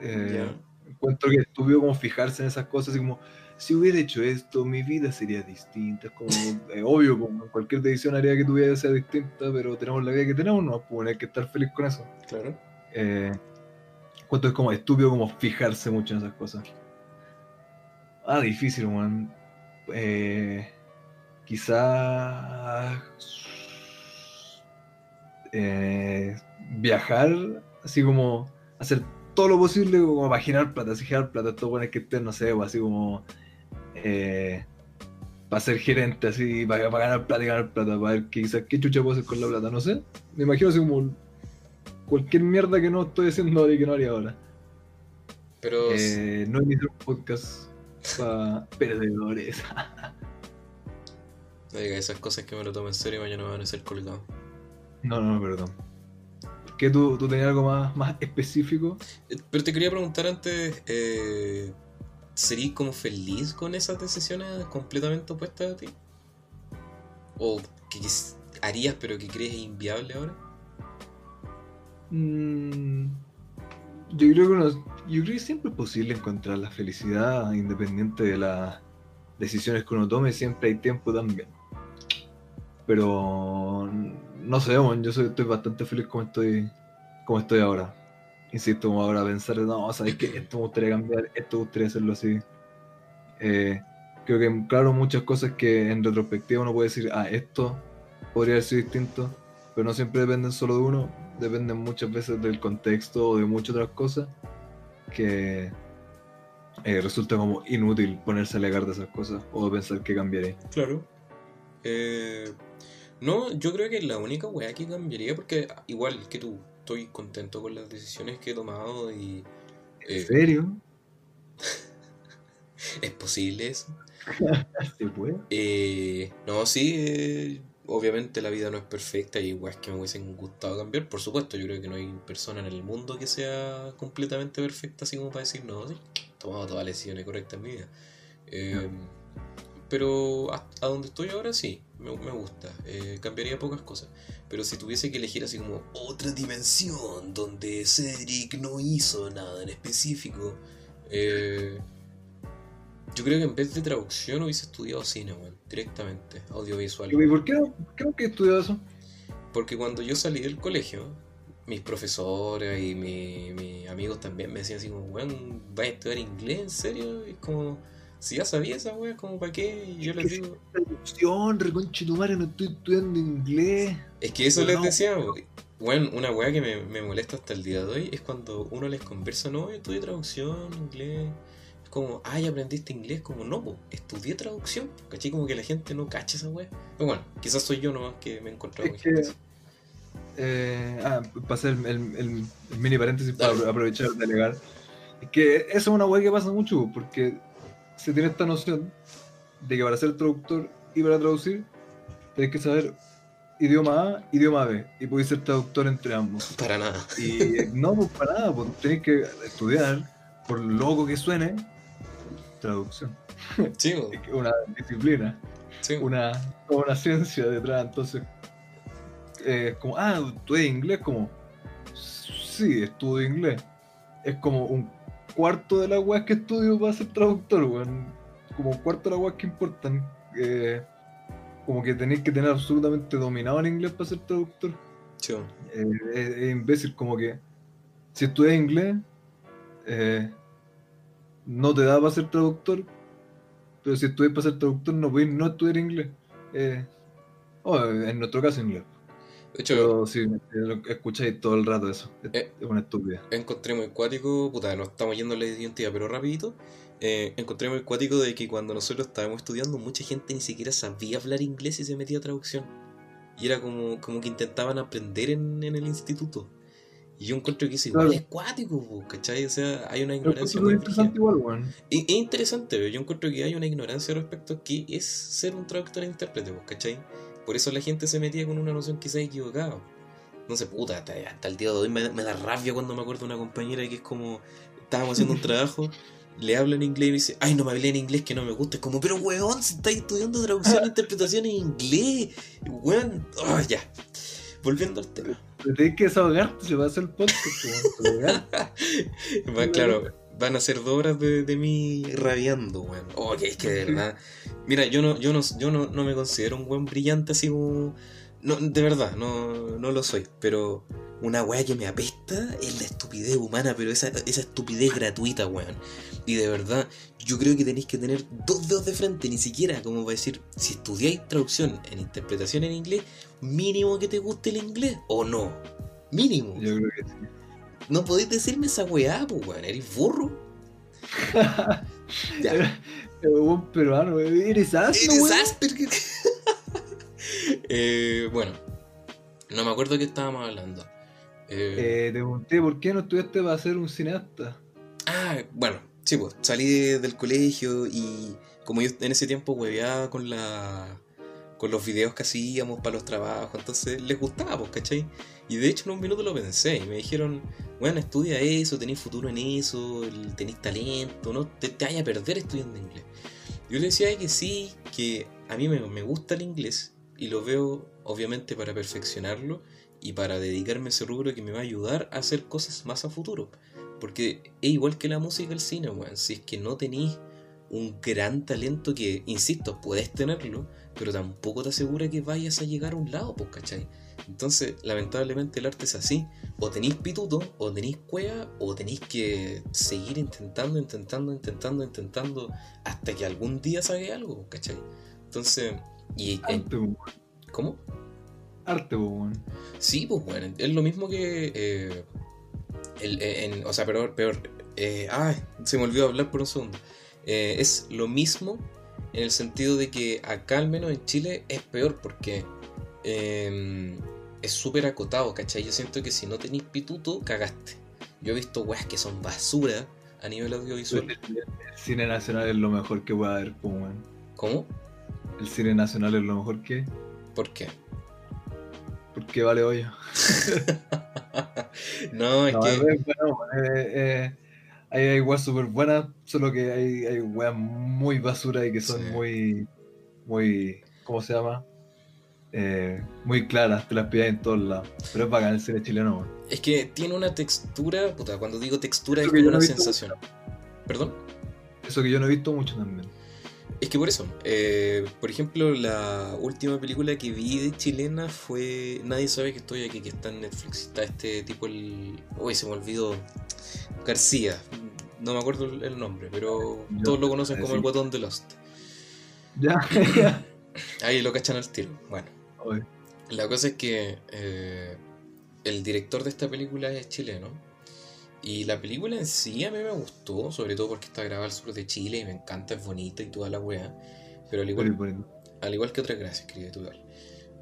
Eh, encuentro que es estúpido como fijarse en esas cosas, así como, si hubiera hecho esto, mi vida sería distinta. Es como, eh, obvio, como cualquier decisión haría que tu vida sea distinta, pero tenemos la vida que tenemos, no, pues hay que estar feliz con eso. Claro. Eh, encuentro es como estúpido como fijarse mucho en esas cosas. Ah, difícil, man. Eh, quizá eh, viajar, así como hacer todo lo posible como para generar plata, así generar plata, esto bueno que estén, no sé, pues, así como eh, para ser gerente, así, para, para ganar plata y ganar plata, para ver quizás qué chucha puedo hacer con la plata, no sé. Me imagino así como cualquier mierda que no estoy haciendo ahora y que no haría ahora. Pero Eh, no iniciar un podcast para perdedores. no diga esas cosas que me lo tomo en serio y mañana me van a ser colgados. No, no, perdón. ¿Qué tú, tú tenías algo más, más específico? Eh, Pero te quería preguntar antes, eh, ¿serías como feliz con esas decisiones completamente opuestas a ti? ¿O que harías pero que crees inviable ahora? Mm, yo creo que uno- yo creo que siempre es posible encontrar la felicidad independiente de las decisiones que uno tome, siempre hay tiempo también. Pero no sé, bueno, yo soy, estoy bastante feliz como estoy, como estoy ahora. Insisto, como ahora pensar, no, sabes que esto me gustaría cambiar, esto me gustaría hacerlo así. Eh, creo que, claro, muchas cosas que en retrospectiva uno puede decir, ah, esto podría haber sido distinto, pero no siempre dependen solo de uno, dependen muchas veces del contexto o de muchas otras cosas que eh, resulta como inútil ponerse a alegar de esas cosas o pensar que cambiaré. Claro. Eh, no, yo creo que la única weá que cambiaría, porque igual que tú, estoy contento con las decisiones que he tomado y ¿En eh, serio? es posible eso. ¿Se puede? Eh, no, sí, eh, obviamente la vida no es perfecta y weas que me hubiesen gustado cambiar, por supuesto, yo creo que no hay persona en el mundo que sea completamente perfecta así como para decir, no, sí, he tomado todas las decisiones correctas en mi vida. Eh, Pero a, a donde estoy ahora sí, me, me gusta. Eh, cambiaría pocas cosas. Pero si tuviese que elegir así como otra dimensión donde Cedric no hizo nada en específico, eh, yo creo que en vez de traducción hubiese estudiado cine, directamente, audiovisual. ¿Y por qué por qué estudiar eso? Porque cuando yo salí del colegio, mis profesores y mi- mis amigos también me decían así como, weón, ¿vas a estudiar inglés en serio? Y es como, Si ya sabía esa wea, como para qué, yo les digo. Traducción, reconche tu madre, no estoy estudiando inglés. Es que eso les no. decía, bueno, una weá que me, me molesta hasta el día de hoy es cuando uno les conversa, no, yo estudié traducción, inglés. Es como, ay, aprendiste inglés, como no, po, estudié traducción. ¿Cachai? Como que la gente no cacha esa weá. Pero bueno, quizás soy yo nomás que me he encontrado con gente. Eh, ah, hacer el, el- el- el mini paréntesis para aprovechar de delegar. Es que eso es una weá que pasa mucho, porque se tiene esta noción de que para ser traductor y para traducir tenés que saber idioma A, idioma B, y podéis ser traductor entre ambos. Para nada. Y no, pues para nada, pues tenés que estudiar, por loco que suene, traducción. Sí, po, Es que Una disciplina, sí. una, una ciencia detrás, entonces eh, es como, ah, ¿estudias inglés? Como, sí, estudio inglés. Es como un cuarto de las weas que estudio para ser traductor, weón. Como un cuarto de las weas que importan. eh, como que tenéis que tener absolutamente dominado el inglés para ser traductor. Sí. Eh, es, es imbécil, como que si estudias inglés, eh, no te da para ser traductor, pero si estudias para ser traductor, no podéis no estudiar inglés. Oh, en nuestro caso, inglés. De hecho, Pero lo escucháis todo el rato eso, es, Eh. es una estupidez. encontré muy cuático, puta, no estamos yendo a la identidad, pero rapidito, eh, encontré muy cuático de que cuando nosotros estábamos estudiando, mucha gente ni siquiera sabía hablar inglés y se metía a traducción. Y era como, como que intentaban aprender en, en el instituto. Y yo encuentro que eso igual Claro. es cuático, ¿cachai? O sea, hay una ignorancia es muy interesante igual, Es interesante, yo encuentro que hay una ignorancia respecto a qué es ser un traductor e intérprete, ¿cachai? Por eso la gente se metía con una noción quizás equivocada. No sé, puta, hasta, hasta el día de hoy me, me da rabia cuando me acuerdo de una compañera que es como, estábamos haciendo un trabajo, le habla en inglés y me dice, ay, no me hablé en inglés que no me gusta. Es como, pero weón, si estáis estudiando traducción e interpretación en inglés, weón, oh, ya. Volviendo al tema. Te tenés que desahogarte, se va a hacer el podcast. Va, claro, van a ser dos horas de, de mí rabiando, weón. Que es que de verdad. Mira, yo no, yo no, yo no, no me considero un weón brillante así como. No, de verdad, no, no lo soy. Pero una weá que me apesta es la estupidez humana, pero esa, esa estupidez gratuita, weón. Y de verdad, yo creo que tenéis que tener dos dedos de frente, ni siquiera como para decir, si estudiáis traducción en interpretación en inglés, mínimo que te guste el inglés, o no. Mínimo. Yo creo que sí. No podéis decirme esa weá, pues weón, eres burro. ya. Pero un peruano, eres asno, Eres. Asperger. eh, bueno, no me acuerdo de qué estábamos hablando. Eh, Eh, te pregunté, ¿por qué no estudiaste para ser un cineasta? ah, bueno, sí, pues salí de- del colegio y como yo en ese tiempo hueveaba con la con los videos que hacíamos para los trabajos, entonces les gustaba, pues, ¿cachai? Y de hecho en un minuto lo pensé y me dijeron, bueno, estudia eso, tenés futuro en eso, tenés talento, no te, vayas a perder estudiando inglés. Yo le decía que sí, que a mí me, me gusta el inglés y lo veo obviamente para perfeccionarlo y para dedicarme a ese rubro que me va a ayudar a hacer cosas más a futuro. Porque es igual que la música y el cine, weón. Si es que no tenéis un gran talento que, insisto, puedes tenerlo, pero tampoco te asegura que vayas a llegar a un lado, pues, ¿cachai? Entonces, lamentablemente el arte es así. O tenéis pituto, o tenéis cueva, o tenéis que seguir intentando, intentando, intentando, intentando, hasta que algún día salga algo, pues, ¿cachai? Entonces, y... eh, Arte, weón. ¿Cómo? Arte, weón. Sí, pues bueno, es lo mismo que. eh, el- eh, en- o sea, peor. peor eh, ay, se me olvidó hablar por un segundo. Eh, es lo mismo en el sentido de que acá, al menos en Chile, es peor porque eh, es súper acotado, ¿cachai? Yo siento que si no tenéis pituto, cagaste. Yo he visto weas que son basura a nivel audiovisual. El, el cine nacional es lo mejor que puede haber, po, weón. ¿Cómo? El cine nacional es lo mejor que ¿Por qué? porque vale hoyo. no, es No, que. es bueno, eh, eh, hay, hay weas súper buenas, solo que hay, hay weas muy basura y que son Sí. muy, muy, ¿cómo se llama? Eh, muy claras, te las pillas en todos lados. Pero es bacán el cine chileno, weón. Es que tiene una textura. Puta, cuando digo textura Eso es como no una sensación. ¿Perdón? Eso que yo no he visto mucho también. Es que por eso, eh, por ejemplo, la última película que vi de chilena fue Nadie sabe que estoy aquí, que está en Netflix. Está este tipo, el. Uy, se me olvidó. García. no me acuerdo el nombre, pero Yo todos lo conocen como el guatón de Lost. Ya, ya. Ahí lo cachan al tiro. Bueno, Oye, la cosa es que eh, el director de esta película es chileno. Y la película en sí a mí me gustó, sobre todo porque está grabada al sur de Chile y me encanta, es bonita y toda la wea. Pero al igual, al igual que otras, gracias, querido Tudor.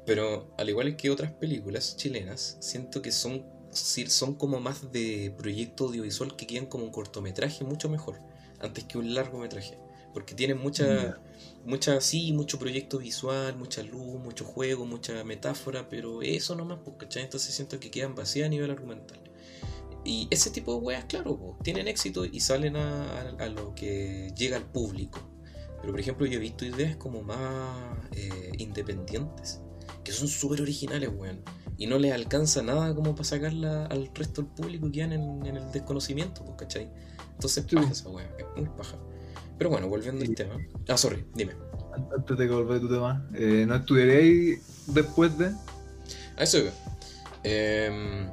Pero al igual que otras películas chilenas, siento que son, son como más de proyecto audiovisual que quedan como un cortometraje mucho mejor, antes que un largometraje. Porque tienen mucha, mucha, sí, mucho proyecto visual, mucha luz, mucho juego, mucha metáfora, pero eso nomás, pues, ¿cachai? Entonces siento que quedan vacías a nivel argumental. Y ese tipo de weas, claro, po, tienen éxito y salen a, a- a lo que llega al público. Pero por ejemplo, yo he visto ideas como más eh, independientes, que son súper originales, weón. Y no les alcanza nada como para sacarla al resto del público y quedan en, en el desconocimiento, pues, ¿cachai? Entonces, Sí. paja esa weá, es muy paja. Pero bueno, volviendo al tema. Ah, sorry, dime. Antes de que volver a tu tema, eh, ¿no estudiaréis después de? A eso iba. Em,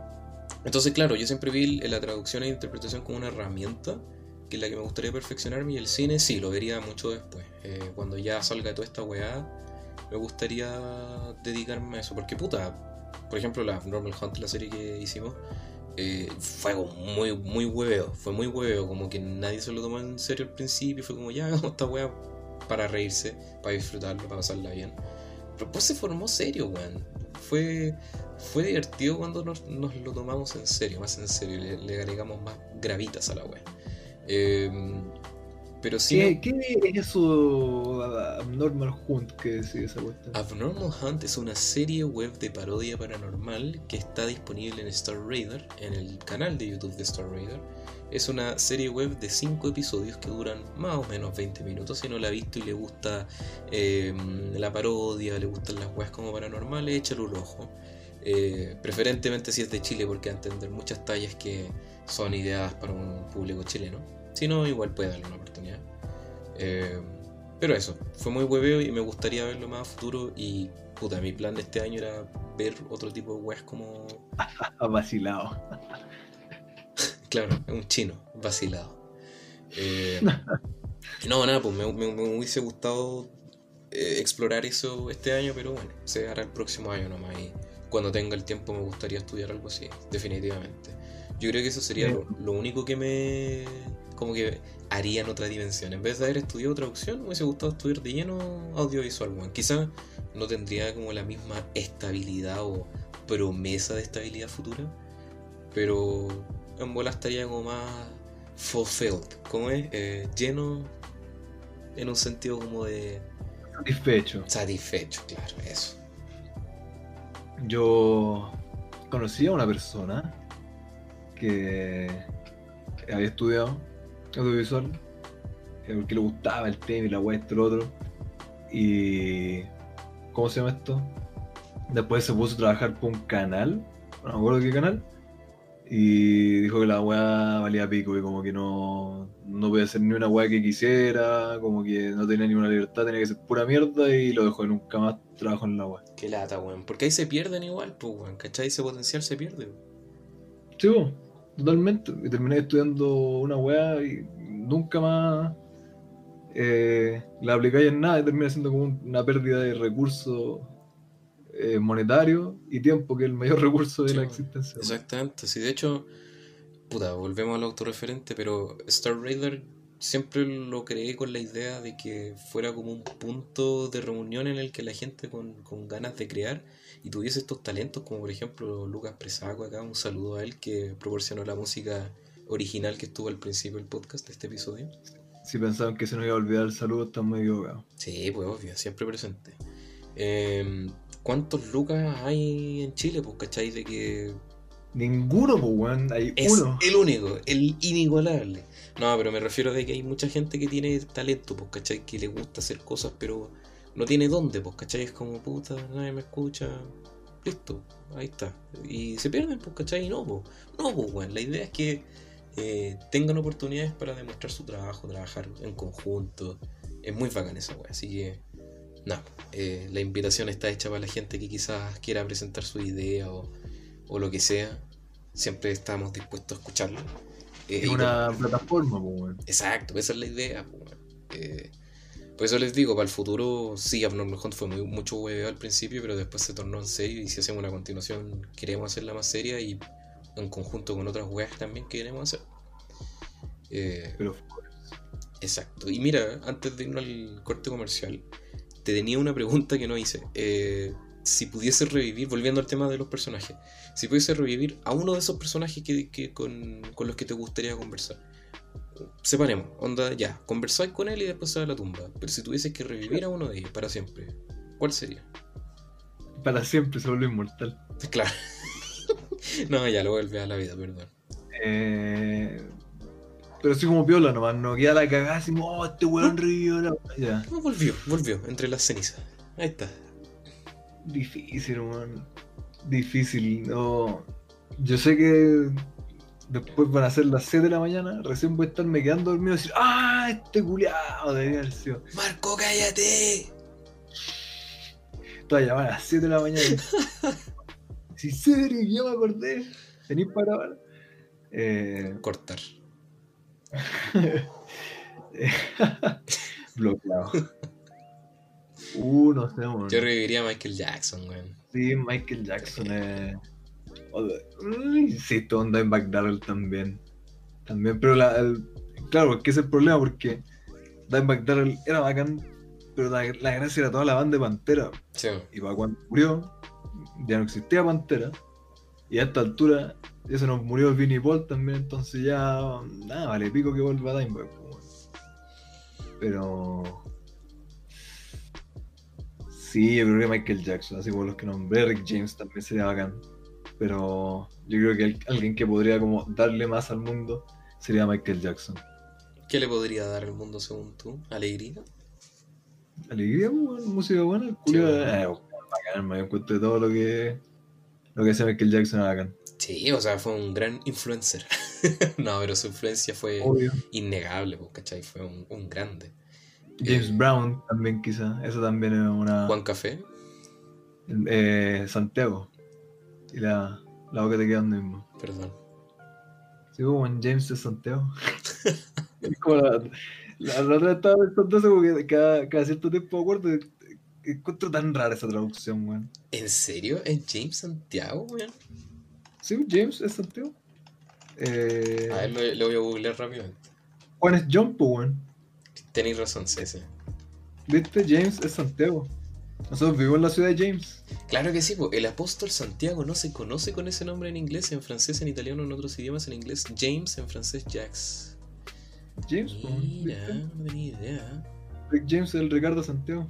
entonces, claro, yo siempre vi la traducción e interpretación como una herramienta que es la que me gustaría perfeccionarme y el cine sí, lo vería mucho después. Eh, cuando ya salga toda esta weá, me gustaría dedicarme a eso. Porque puta, por ejemplo, la Normal Hunt, la serie que hicimos, eh, fue muy, muy hueveo. Fue muy hueveo, como que nadie se lo tomó en serio al principio. Fue como, ya hagamos esta weá para reírse, para disfrutarlo, para pasarla bien. Pero después se formó serio, weón. Fue, fue divertido cuando nos, nos lo tomamos en serio, más en serio, le, le agregamos más gravitas a la wea. Eh, pero sí, ¿Qué, ¿Qué es eso Abnormal Hunt que decía esa cuestión? Abnormal Hunt es una serie web de parodia paranormal que está disponible en Star Raider, en el canal de YouTube de Star Raider. Es una serie web de 5 episodios que duran más o menos 20 minutos. Si no la ha visto y le gusta eh, la parodia, le gustan las weas como paranormales, échale un ojo. Eh, preferentemente si es de Chile, porque va a entender muchas tallas que son ideadas para un público chileno. Si no, igual puede darle una oportunidad. Eh, pero eso, fue muy hueveo y me gustaría verlo más a futuro. Y puta, mi plan de este año era ver otro tipo de weas como. Vacilado. Claro, un chino, vacilado. Eh, no, nada, pues me, me- me hubiese gustado eh, explorar eso este año, pero bueno, se hará el próximo año nomás. Y cuando tenga el tiempo me gustaría estudiar algo así, definitivamente. Yo creo que eso sería lo, lo único que me. como que haría en otra dimensión. En vez de haber estudiado traducción, me hubiese gustado estudiar de lleno audiovisual. Bueno, quizás no tendría como la misma estabilidad o promesa de estabilidad futura, pero en bola estaría como más fulfilled, como es, Eh, lleno en un sentido como de Satisfecho. satisfecho, claro, eso. Yo conocí a una persona que había estudiado audiovisual, eh, porque le gustaba el tema y la weá, esto y lo otro. Y. ¿Cómo se llama esto? Después se puso a trabajar por un canal, no me acuerdo qué canal, y dijo que la weá valía pico y como que no, no podía hacer ni una weá que quisiera, como que no tenía ni una libertad, tenía que ser pura mierda y lo dejó y nunca más trabajó en la weá. Qué lata, weón. Porque ahí se pierden igual, pues, weón. ¿Cachai? Ese potencial se pierde. weón. Sí, po, totalmente. Y terminé estudiando una weá y nunca más eh, la aplicáis en nada y termina siendo como un- una pérdida de recursos eh, monetarios y tiempo, que es el mayor recurso de Sí, la existencia. Exactamente. Sí, de hecho, puta, volvemos al autorreferente, pero Star Raider siempre lo creé con la idea de que fuera como un punto de reunión en el que la gente con, con ganas de crear y tuviese estos talentos, como por ejemplo Lucas Presaco acá, un saludo a él que proporcionó la música original que estuvo al principio del podcast de este episodio. Si pensaban que se nos iba a olvidar el saludo, están muy equivocados. Sí, pues obvio, siempre presente. Eh, ¿Cuántos Lucas hay en Chile? Pues, ¿cachai? De que Ninguno, pues, weón. Hay es uno. el único, el inigualable. No, pero me refiero de que hay mucha gente que tiene talento, pues, ¿cachai? Que le gusta hacer cosas, pero no tiene dónde, pues, ¿cachai? Es como, puta, nadie me escucha. Listo, ahí está. Y se pierden, pues, ¿cachai? Y no, pues. No, pues, weón. La idea es que eh, tengan oportunidades para demostrar su trabajo, trabajar en conjunto. Es muy bacán esa weón. Así que, nada, eh, la invitación está hecha para la gente que quizás quiera presentar su idea o, o lo que sea. Siempre estamos dispuestos a escucharlo. Eh, Es una plataforma, pues. Exacto, esa es la idea. weón. Eh, por eso les digo, para el futuro, sí, Abnormal Hunt fue muy, mucho hueveo al principio, pero después se tornó en serio. Y si hacemos una continuación, queremos hacerla más seria y en conjunto con otras weas también que queremos hacer. Eh, Pero exacto. Y mira, antes de irnos al corte comercial, te tenía una pregunta que no hice. Eh, si pudiese revivir, volviendo al tema de los personajes, si pudiese revivir a uno de esos personajes que, que con, con los que te gustaría conversar. Separemos, onda, ya, conversáis con él y después se va a la tumba. Pero si tuvieses que revivir a uno de ellos para siempre, ¿cuál sería? para siempre se vuelve inmortal. Claro. no, ya lo vuelve a la vida, perdón. Eh, pero así como piola nomás, no queda la cagada así, oh, este weón revivió la. Ya. No, volvió, volvió, entre las cenizas. Ahí está. Difícil, man. Difícil. No. Yo sé que después van a ser las 7 de la mañana, recién voy a estarme quedando dormido y decir, ¡ah! Este culiao debería haber sido. Marco, cállate. Toda llamada a las 7 de la mañana. si serio, ya me acordé. ¿Tenís para grabar? Eh, Cortar. bloqueado. Uh, no sé, man. Yo reviviría a Michael Jackson, weón. Sí, Michael Jackson es. Sí, Tom Dimebag Darrell también. También, pero la, el- claro, es que ese es el problema porque Darrell era bacán, pero la, la gracia era toda la banda de Pantera. Sí, Y para cuando murió, ya no existía Pantera. Y a esta altura, ya se nos murió Vinnie Paul también, entonces ya. Nada, vale pico que vuelva Dimebag. po, weón. Pero. Sí, yo creo que Michael Jackson, así como los que nombré, Rick James también sería bacán. Pero yo creo que alguien que podría como darle más al mundo sería Michael Jackson. ¿Qué le podría dar al mundo según tú? ¿Alegría? Alegría, pues, música buena, el Sí, eh, bacán, me encuentro todo lo que lo que hace Michael Jackson es bacán. Sí, o sea, fue un gran influencer. no, pero su influencia fue Obvio. innegable, pues, ¿cachai? Fue un, un grande. James Eh, Brown también quizá, eso también es una... Juan Café. Eh, Santiago. Y la, la boca te queda donde mismo. Perdón. Sí, como Juan James de Santiago. Es como la, la, la otra estaba pensando eso, porque cada, cada cierto tiempo acuerdo, encuentro tan rara esa traducción, weón. ¿En serio? ¿Es James Santiago, weón? Sí, James es Santiago. Eh, A ver, lo, lo voy a googlear rápidamente. Juan es John, weón. Tenéis razón, Cese. ¿Viste? James es Santiago. Nosotros vivimos en la ciudad de James. Claro que sí, po. el apóstol Santiago no se conoce con ese nombre en inglés, en francés, en italiano, en otros idiomas, en inglés James, en francés Jax. James, Mira, no tenía idea. Rick James es el Ricardo Santiago.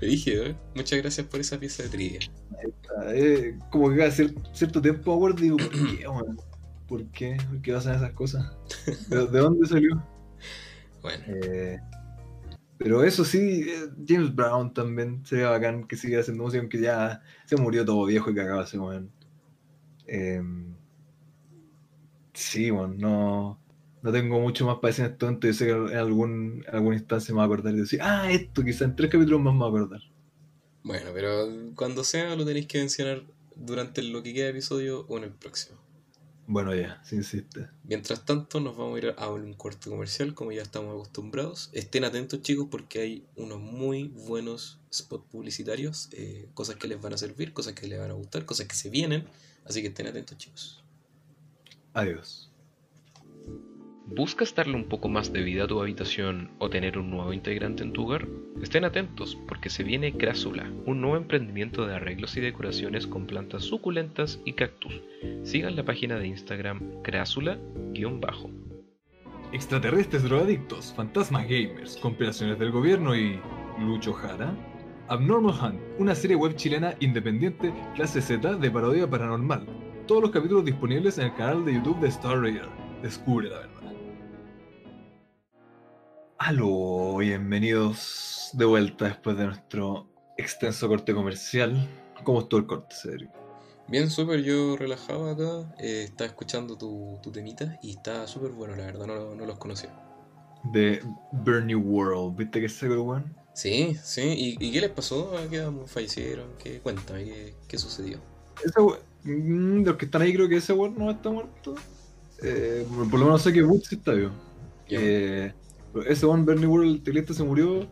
Rígido, ¿eh? Muchas gracias por esa pieza de trivia. Eh, como que cada cier- cierto tiempo y digo, ¿por qué, weón? ¿Por qué? ¿Por qué pasan esas cosas? ¿De, de dónde salió? Bueno, Eh, pero eso sí, eh, James Brown también sería bacán que siguiera haciendo música, aunque ya se murió todo viejo y cagado ese weón. Eh, sí, bueno, no, no tengo mucho más para decir en este momento. Yo sé que en, algún, en alguna instancia me voy a acordar y decir, ah, esto, quizá en tres capítulos más me voy a acordar. bueno, pero cuando sea lo tenéis que mencionar durante lo que queda de episodio o en el próximo. Bueno, ya, si insiste. Mientras tanto, nos vamos a ir a un corte comercial, como ya estamos acostumbrados. Estén atentos, chicos, porque hay unos muy buenos spots publicitarios, eh, cosas que les van a servir, cosas que les van a gustar, cosas que se vienen. Así que estén atentos, chicos. Adiós. ¿Buscas darle un poco más de vida a tu habitación o tener un nuevo integrante en tu hogar? Estén atentos porque se viene Crásula, un nuevo emprendimiento de arreglos y decoraciones con plantas suculentas y cactus. Sigan la página de Instagram crásula-bajo. Extraterrestres drogadictos, fantasmas gamers, conspiraciones del gobierno y. Lucho Jara. Abnormal Hunt, una serie web chilena independiente clase Z de parodia paranormal. Todos los capítulos disponibles en el canal de YouTube de Star Radar. Descubre la verdad. Aló, bienvenidos de vuelta después de nuestro extenso corte comercial. ¿Cómo estuvo el corte, Cedric? Bien, súper, yo relajado acá, eh, estaba escuchando tu, tu temita y está súper bueno, la verdad, no, no los conocía. De Burn World, ¿viste que seco el weón? Sí, sí, ¿y, y qué les pasó? ¿A qué fallecieron? ¿Qué, cuéntame, ¿qué, qué sucedió? Ese we- mm, de los que están ahí creo que ese weón no está muerto. Eh, por lo menos sé que Boots está vivo. Ya. Eh, ese one Bernie World, el teclista, se murió.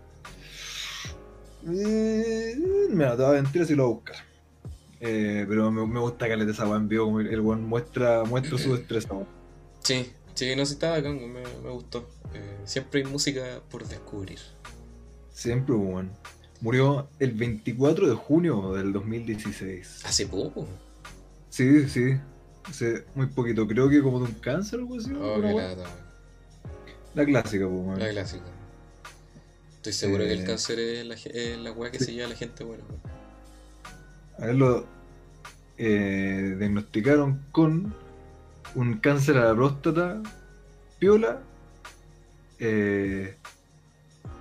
Eh, mira, te voy a mentir si lo voy a buscar. Eh, pero me, me gusta que le esa en vivo, como el, weón muestra, muestra su destreza. Sí, sí, no sé, estaba acá, me, me gustó. Eh, siempre hay música por descubrir. Siempre, weón. Murió el 24 de junio del 2016. Hace poco. Sí, sí. Hace muy poquito. Creo que como de un cáncer o algo así. Oh, La clásica, pues. La clásica. Estoy seguro que el Eh, cáncer es la, es la weá que sí. se lleva a la gente buena. A él lo eh, diagnosticaron con un cáncer a la próstata, piola, eh,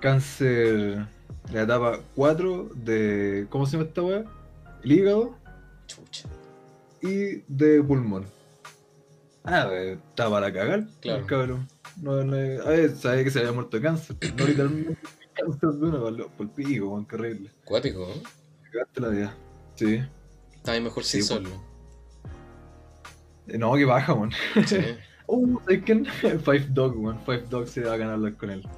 cáncer de la etapa 4 de. ¿Cómo se llama esta weá? El hígado Chucha. y de pulmón. Ah, está para cagar, Claro. cabrón. No, no, a ver, sabía que se había muerto de cáncer, pero no literalmente cáncer de una, por, por el pico, weón, qué horrible. Cuático, ¿no? Cagaste la vida. Sí. Estaba mejor sin Sí, solo. Eh, No, que baja, weón. Sí. Uh, ¿sabes quién? Five Dog, weón. Five Dog se va a ganar hablar con él.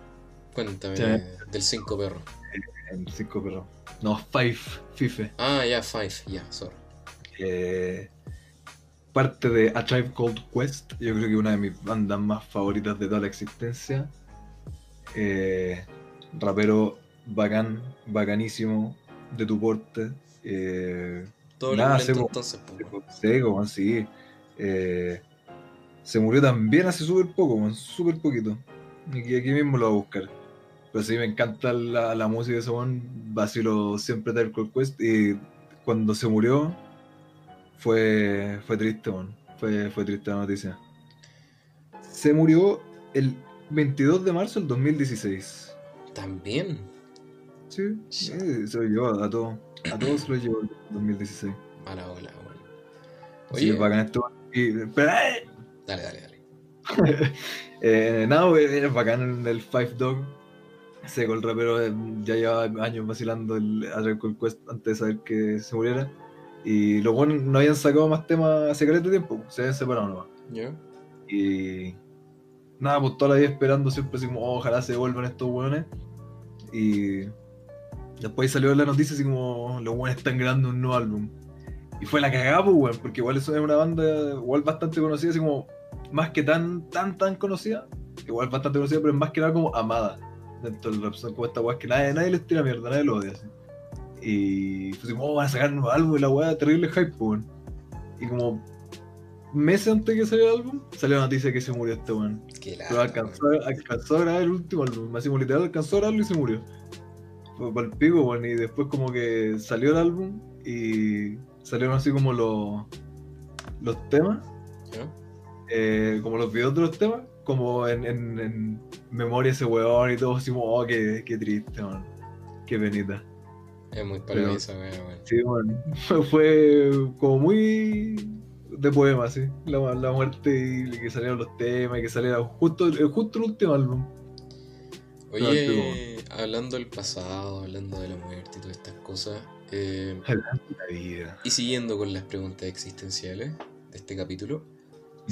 Cuéntame Sí. del 5 perro. En cinco perros. No, Five, Fife. Ah, ya, Five, ya, sorry. Eh, parte de A Tribe Called Quest. Yo creo que una de mis bandas más favoritas de toda la existencia. Eh, rapero bacán, bacanísimo, de tu porte. Eh, Todo Nada, po. entonces, seco, sí. Eh, se murió también hace súper poco, súper poquito. Aquí, aquí mismo lo voy a buscar. Pero sí, me encanta la, la música de ese. Vacilo siempre Tribe Called Quest. Y cuando se murió, fue, fue triste. Fue, fue triste la noticia. Se murió el 22 de marzo del 2016. También. Sí, eh, se lo llevó a todos. A todos se lo llevó el 2016. Mala ola. Sí, Oye, es bacán esto. Y, ¡eh! dale, dale, dale. Eh, nada, era bacán el Five Dog. Seco, el rapero eh, ya llevaba años vacilando el a Tribe Called Quest antes de saber que se muriera. Y los buenos no habían sacado más temas hace caleta de tiempo, se habían separado nomás. Y nada, pues toda la vida esperando siempre así como, "Oh, ojalá se vuelvan estos weones. Y después salió la noticia así como, los weones están grabando un nuevo álbum. Y fue la cagada, pues, weón, porque igual eso es una banda igual bastante conocida, así como, más que tan, tan, tan conocida, igual bastante conocida, pero es más que nada como amada dentro del rap. Son como esta weá que nadie, nadie les tira mierda, nadie lo odia, así. Y fue así oh, van a sacar un nuevo álbum y la weá, terrible hype, weón. Y como meses antes de que saliera el álbum, salió la noticia de que se murió este weón. Qué Pero alcanzó, alcanzó a grabar el último álbum, como literal alcanzó a grabarlo y se murió. Fue para el pico, weón, y después como que salió el álbum y salieron así como los, los temas, eh, como los videos de los temas, como en, en, en memoria ese weón y todo, así como, oh, qué, qué triste, weón. Qué penita. Es muy Pero- para esa weá, weón. Sí, weón. Fue como muy de poema, sí. La, la muerte y que salieron los temas y que saliera justo, justo el último álbum. Oye, hablando del pasado, hablando de la muerte y todas estas cosas, eh, La vida. y siguiendo con las preguntas existenciales de este capítulo,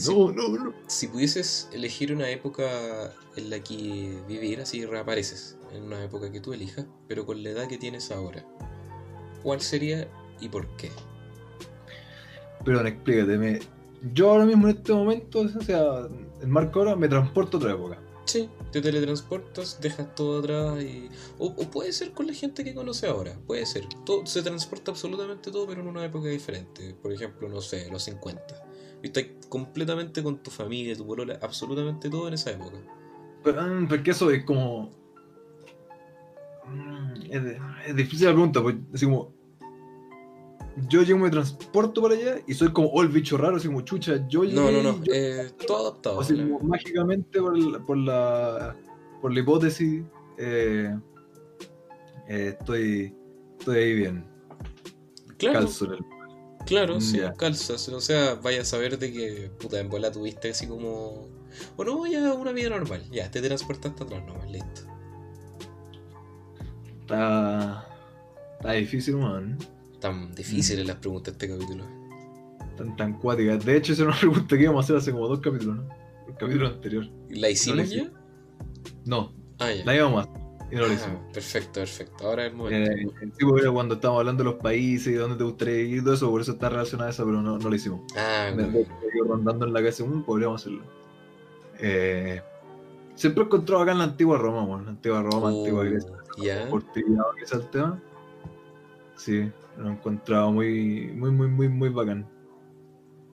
No, no, no. si pudieses elegir una época en la que vivir, así reapareces, en una época que tú elijas, pero con la edad que tienes ahora, ¿cuál sería y por qué? Perdón, explícate. me- Yo ahora mismo en este momento, o sea, el marco ahora, me transporto a otra época. Sí, te teletransportas, dejas todo atrás y... O, o puede ser con la gente que conoce ahora, puede ser. Todo, se transporta absolutamente todo, pero en una época diferente. Por ejemplo, no sé, los 50. Y estás completamente con tu familia, tu polola, absolutamente todo en esa época. Pero, mm, porque eso es como. Mm, Es, de- es difícil la pregunta, pues así como. Yo llego, me transporto para allá y soy como, oh, el bicho raro, así como chucha. Yo No, no, no, yo- eh, todo adaptado. así como mágicamente por, la por la hipótesis eh, eh, estoy estoy ahí bien Claro, calzo en el- claro, sí, Ya. calzas. O sea, vaya a saber de que, puta, en bola tuviste así como... O no, ya una vida normal. Ya, te transportaste atrás nomás, listo. Está está difícil man Tan difíciles las preguntas de este capítulo. tan, tan cuática. De hecho, esa es una pregunta que íbamos a hacer hace como dos capítulos, ¿no? El capítulo anterior. ¿La hicimos la ya? No, Ah, ya. la íbamos a hacer y no lo Ah, hicimos. perfecto, perfecto. Ahora es el momento. Eh, el tipo era cuando estábamos hablando de los países y dónde te gustaría ir y todo eso, por eso está relacionado a eso, pero no, no lo hicimos. ah, Me bueno. rondando en la cabeza, "Mm, podríamos hacerlo. Eh, siempre he encontrado acá en la antigua Roma, bueno, la antigua Roma, antigua Uh, Grecia, ya. por trillado que es el tema. Sí, lo he encontrado muy, muy, muy, muy, muy bacán.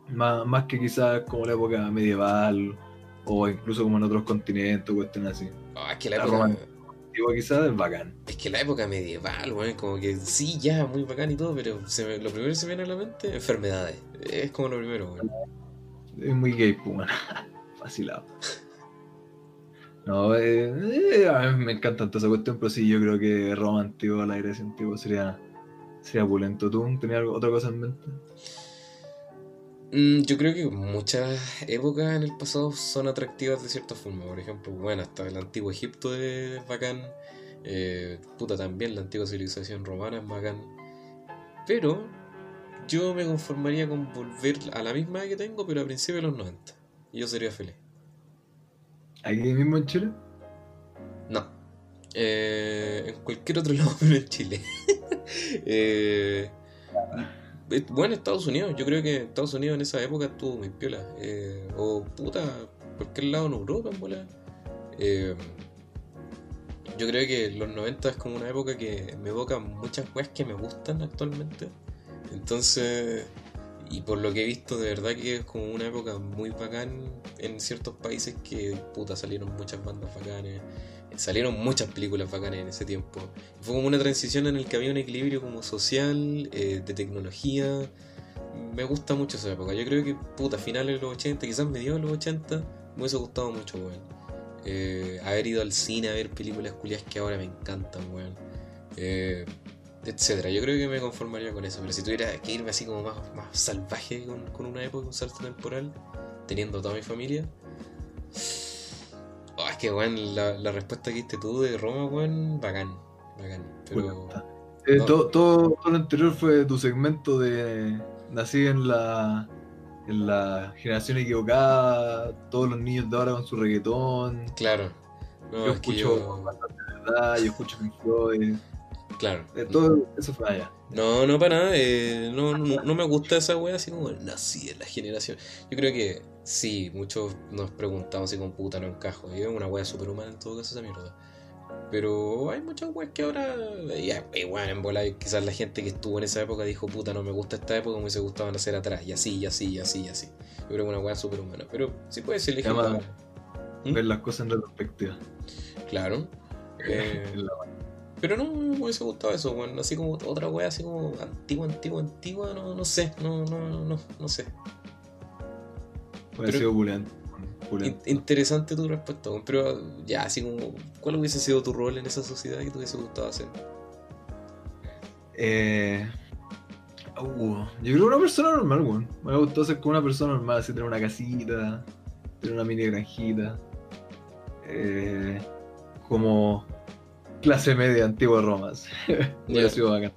Más, más que quizás como la época medieval o incluso como en otros continentes, cuestiones así. Ah, es que la La época. Antigua quizás es bacán. Es que la época medieval, weón, como que sí, ya, muy bacán y todo, pero se me- lo primero que se me viene a la mente, enfermedades. Es como lo primero, weón. Es muy gay, pues, bueno. No, eh, eh, a mí me encanta toda esa cuestión, pero sí, yo creo que Roma antigua, la Grecia antigua sería, sería pulento. ¿Tú tenías otra cosa en mente? Mm, yo creo que muchas épocas en el pasado son atractivas de cierta forma. Por ejemplo, bueno, hasta el antiguo Egipto es bacán. Eh, puta, también la antigua civilización romana es bacán. Pero yo me conformaría con volver a la misma que tengo, pero a principios de los 90. Y yo sería feliz. ¿Aquí mismo en Chile? No. Eh, en cualquier otro lado, pero en Chile. Eh, bueno, Estados Unidos. Yo creo que Estados Unidos en esa época estuvo muy piola. Eh, o puta, cualquier lado en Europa, en bola. Eh, yo creo que los 90 es como una época que me evoca muchas weas que me gustan actualmente. Entonces, y por lo que he visto, de verdad que es como una época muy bacán en ciertos países que, puta, salieron muchas bandas bacanes, salieron muchas películas bacanas en ese tiempo. Fue como una transición en el que había un equilibrio como social, eh, de tecnología. Me gusta mucho esa época. Yo creo que, puta, finales de los 80, quizás mediados de los 80, me hubiese gustado mucho, weón. Eh, haber ido al cine a ver películas culias que ahora me encantan, weón. Eh, etcétera. Yo creo que me conformaría con eso. Pero si tuviera que irme así como más, más salvaje con, con una época, un salto temporal, teniendo toda mi familia. Oh, es que, weón, la, la respuesta que diste tú de Roma, weón, bacán. Bacán. Pero. Eh, No. todo, todo, todo lo anterior fue tu segmento de nací en la en la generación equivocada, todos los niños de ahora con su reggaetón, Claro. No, yo es que escucho yo. bastante verdad, yo escucho Pink Floyd, Claro. eh, todo eso fue allá. No, no para nada. eh, no, no, no me gusta esa wea así como nací en la generación. Yo creo que sí, muchos nos preguntamos si con puta no encajo. Y es una wea superhumana en todo caso esa mierda. Pero hay muchas weas que ahora. Ya, igual en bola, quizás la gente que estuvo en esa época dijo puta no me gusta esta época, me hubiese gustado nacer atrás. Y así, y así, y así, y así. Yo creo que una wea superhumana. Pero sí puede ser. Llama- ¿Mm? Ver las cosas en retrospectiva. Claro. Eh, Pero no me hubiese gustado eso, weón. Así como otra wea, así como antigua, antigua, antigua, no, no sé, no, no, no, no sé. Puede Pero- sido pulento. In- pulento. interesante tu respuesta, weón. Pero ya, así como, ¿cuál hubiese sido tu rol en esa sociedad que te hubiese gustado hacer? Eh, uh, yo creo que una persona normal, weón. Me gustó ser como una persona normal, así tener una casita, tener una mini granjita. Eh, como clase media antigua Roma. Hubiera sido bacán.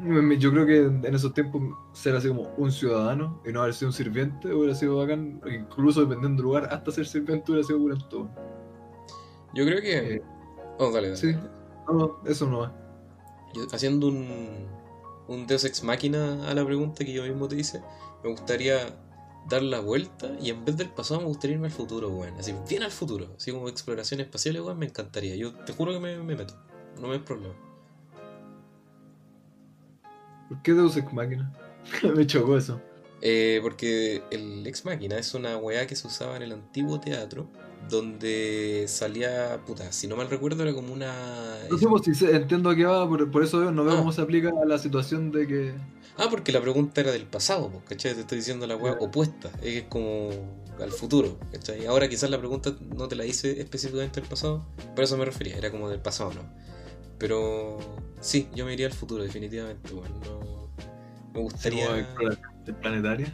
Me- Yo creo que en esos tiempos ser así como un ciudadano y no haber sido un sirviente hubiera sido bacán. Incluso dependiendo del lugar, hasta ser sirviente hubiera sido pulento. Yo creo que. Eh, oh, dale, dale. Sí, no, eso no. Yo, haciendo un, un Deus Ex Máquina a la pregunta que yo mismo te hice, me gustaría dar la vuelta y en vez del pasado me gustaría irme al futuro, weón. Así, bien al futuro. Así como exploración espacial, weón, me encantaría. Yo te juro que me, me meto. No me es problema. ¿Por qué Deus Ex Máquina? me chocó eso. Eh, porque el Ex Máquina es una weá que se usaba en el antiguo teatro, donde salía, puta, si no mal recuerdo, era como una... No sé, pues, si sé- entiendo a qué va, por, por eso no veo Ah. cómo se aplica a la situación de que. Ah, porque la pregunta era del pasado, pues, ¿cachai? Te estoy diciendo la weá Claro. opuesta, es como al futuro, ¿cachai? Ahora quizás la pregunta no te la hice específicamente del pasado, por eso me refería, era como del pasado, ¿no? Pero sí, yo me iría al futuro, definitivamente, bueno, no... Me gustaría... planetaria.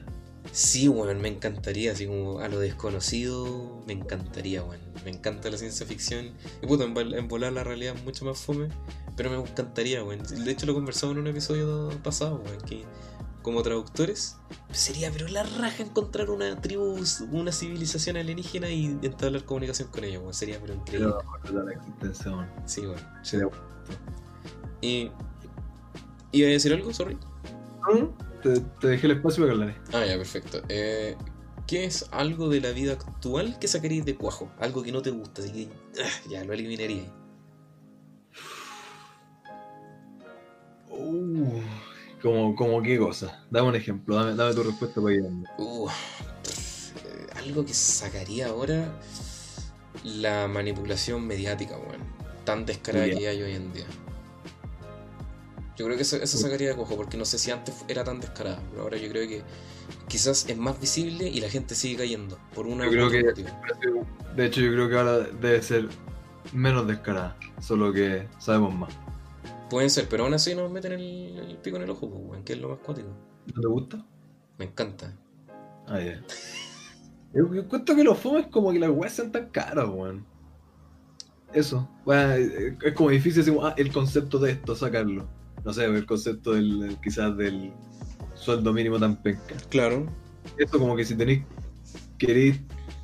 Sí, weón, me encantaría, así como a lo desconocido, me encantaría, weón. Me encanta la ciencia ficción. Y puta, en, en volar la realidad es mucho más fome, pero me encantaría, weón. De hecho, lo conversamos en un episodio pasado, weón, que como traductores, sería pero la raja encontrar una tribu, una civilización alienígena y entablar comunicación con ellos, weón. Sería pero increíble. Pero la weón. Sí, bueno. Sería Y. ¿Iba a decir algo? Sorry. bueno. Te, te dejé el espacio para que hablaras. Ah, ya, perfecto. Eh, ¿Qué es algo de la vida actual que sacarías de cuajo? Algo que no te gusta, así que ah, ya lo eliminaría. Uh, como, como qué cosa. Dame un ejemplo, dame, dame tu respuesta para ir. Uh, pff, eh, algo que sacaría ahora la manipulación mediática, weón. Tan descarada que hay hoy en día. Yo creo que eso, eso sacaría de cuajo, porque no sé si antes era tan descarada, pero ahora yo creo que quizás es más visible y la gente sigue cayendo por una Yo creo que- motivo. De hecho, yo creo que ahora debe ser menos descarada, solo que sabemos más. Pueden ser, pero aún así nos meten el, el pico en el ojo, pues, weón, que es lo más cuático. ¿No te gusta? Me encanta. Ah, ya. Yo, yo cuento que los fomes como que las weas sean tan caras, weón. Eso. Bueno, es como difícil decir, ah, el concepto de esto, sacarlo. No sé, el concepto del, quizás del sueldo mínimo tan penca. Claro. Eso como que si tenéis, queréis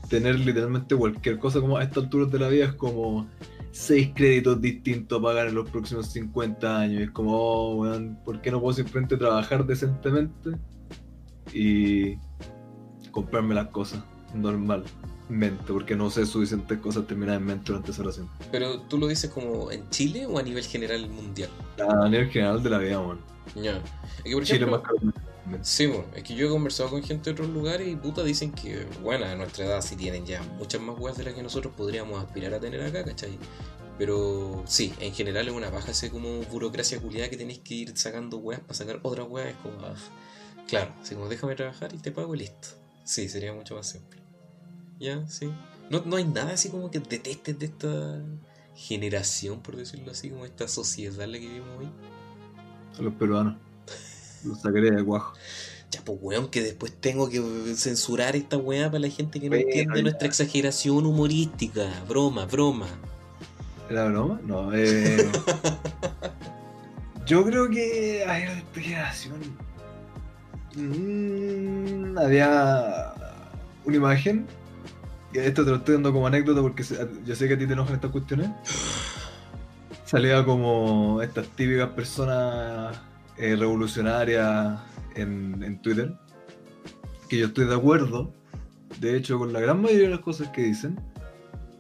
tener literalmente cualquier cosa como a estas alturas de la vida es como seis créditos distintos a pagar en los próximos 50 años. Y es como, oh, weón, ¿por qué no puedo simplemente trabajar decentemente y comprarme las cosas normalmente? Porque no sé suficientes cosas terminadas en mente durante esa oración. Pero tú lo dices como en Chile o a nivel general mundial. A nivel general de la vida, que por Chile ejemplo, más. Sí, bueno, es que yo he conversado con gente de otros lugares y puta dicen que, bueno, a nuestra edad sí tienen ya muchas más weas de las que nosotros podríamos aspirar a tener acá, ¿cachai? Pero sí, en general es una baja ese como burocracia culiada que tenéis que ir sacando weas para sacar otras weas. Es como, ah, claro, así como déjame trabajar y te pago y listo. Sí, sería mucho más simple. Ya, sí. No, no hay nada así como que detestes de esta generación, por decirlo así, como esta sociedad en la que vivimos hoy. A los peruanos. Los sacaré de cuajo. Ya, pues, weón, que después tengo que censurar esta weá para la gente que no Bueno, entiende ya. nuestra exageración humorística. Broma, broma. ¿Era broma? No, eh. yo creo que. A ver, de generación. mm, había una imagen. Esto te lo estoy dando como anécdota porque yo sé que a ti te enojan estas cuestiones. Salía como estas típicas personas eh, revolucionarias en, en Twitter. Que yo estoy de acuerdo, de hecho, con la gran mayoría de las cosas que dicen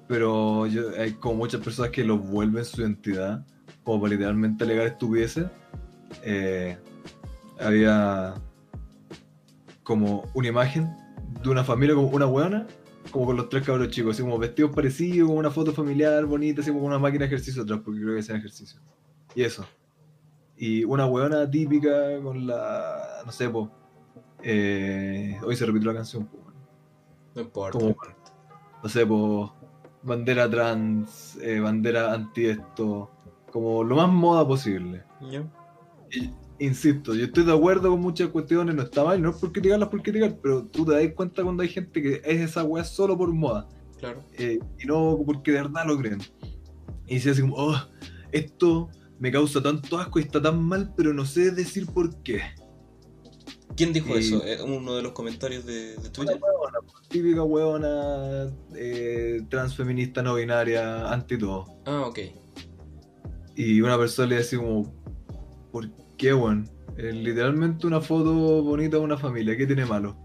pero yo- hay como muchas personas que lo vuelven su identidad, como para literalmente alegar estupideces. Eh, había como una imagen de una familia, como una buena, como con los tres cabros chicos, así como vestidos parecidos, como una foto familiar bonita, así como con una máquina de ejercicio atrás, porque creo que hacían ejercicio. Y eso. Y una hueona típica con la. no sé, po. eh, hoy se repitió la canción, po. No importa. Como- no sé, pues, bandera trans, eh, bandera anti esto, como lo más moda posible. Ya. Y, insisto, yo estoy de acuerdo con muchas cuestiones, no está mal, no es por criticarlas por criticar, pero tú te das cuenta cuando hay gente que es esa weá solo por moda, Claro. eh, y no porque de verdad lo creen. Y dice así como, oh, esto me causa tanto asco y está tan mal, pero no sé decir por qué. ¿Quién dijo eso? ¿Eh, ¿Uno de los comentarios de, de Twitter? Una huevona, típica huevona eh, transfeminista, no binaria, anti todo. Ah, ok. Y una persona le decía como, ¿por qué, weón? Literalmente una foto bonita de una familia, ¿qué tiene malo?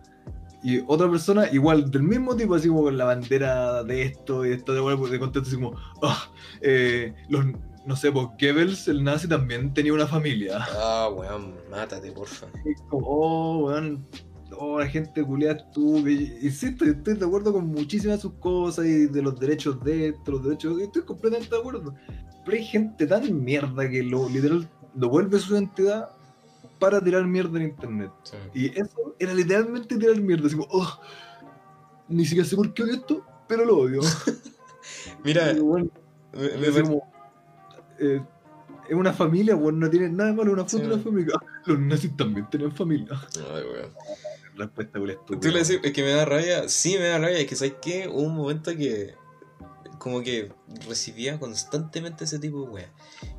Y otra persona, igual, del mismo tipo, así como con la bandera de esto y de esto, de, weón, de contexto, así como, "Ah, eh, los, no sé, pues Goebbels, el nazi, también tenía una familia. Ah, weón, mátate, porfa. Y como, oh, weón, oh, la gente culiada estúpida. Insisto, estoy de acuerdo con muchísimas de sus cosas y de los derechos de esto, los derechos, estoy completamente de acuerdo. Pero hay gente tan mierda que lo literal lo vuelve su identidad para tirar mierda en internet. Sí. Y eso era literalmente tirar mierda, así como, oh, ni siquiera sé por qué odio esto, pero lo odio. Mira, weón, me- me como, eh, es una familia, weón, no tiene nada de malo una foto Sí, de una weón. familia. Los nazis también tenían familia. Ay, weón. Respuesta estúpida. Tú le decís, es que me da rabia, sí me da rabia, es que sabes que hubo un momento que como que recibía constantemente ese tipo de weas.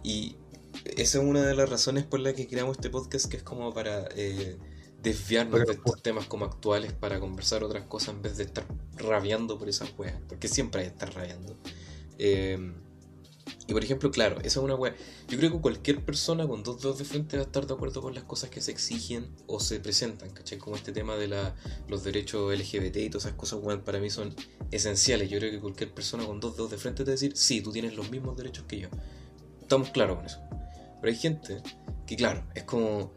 Y esa es una de las razones por las que creamos este podcast, que es como para eh, desviarnos de estos temas como actuales para conversar otras cosas en vez de estar rabiando por esas weas, porque siempre hay que estar rabiando. Eh, y por ejemplo, claro, esa es una wea. Yo creo que cualquier persona con dos dedos de frente va a estar de acuerdo con las cosas que se exigen o se presentan, ¿cachai? Como este tema de la, los derechos LGBT y todas esas cosas, weón, para mí son esenciales. Yo creo que cualquier persona con dos dedos de frente te va a decir, sí, tú tienes los mismos derechos que yo. Estamos claros con eso. Pero hay gente que, claro, es como.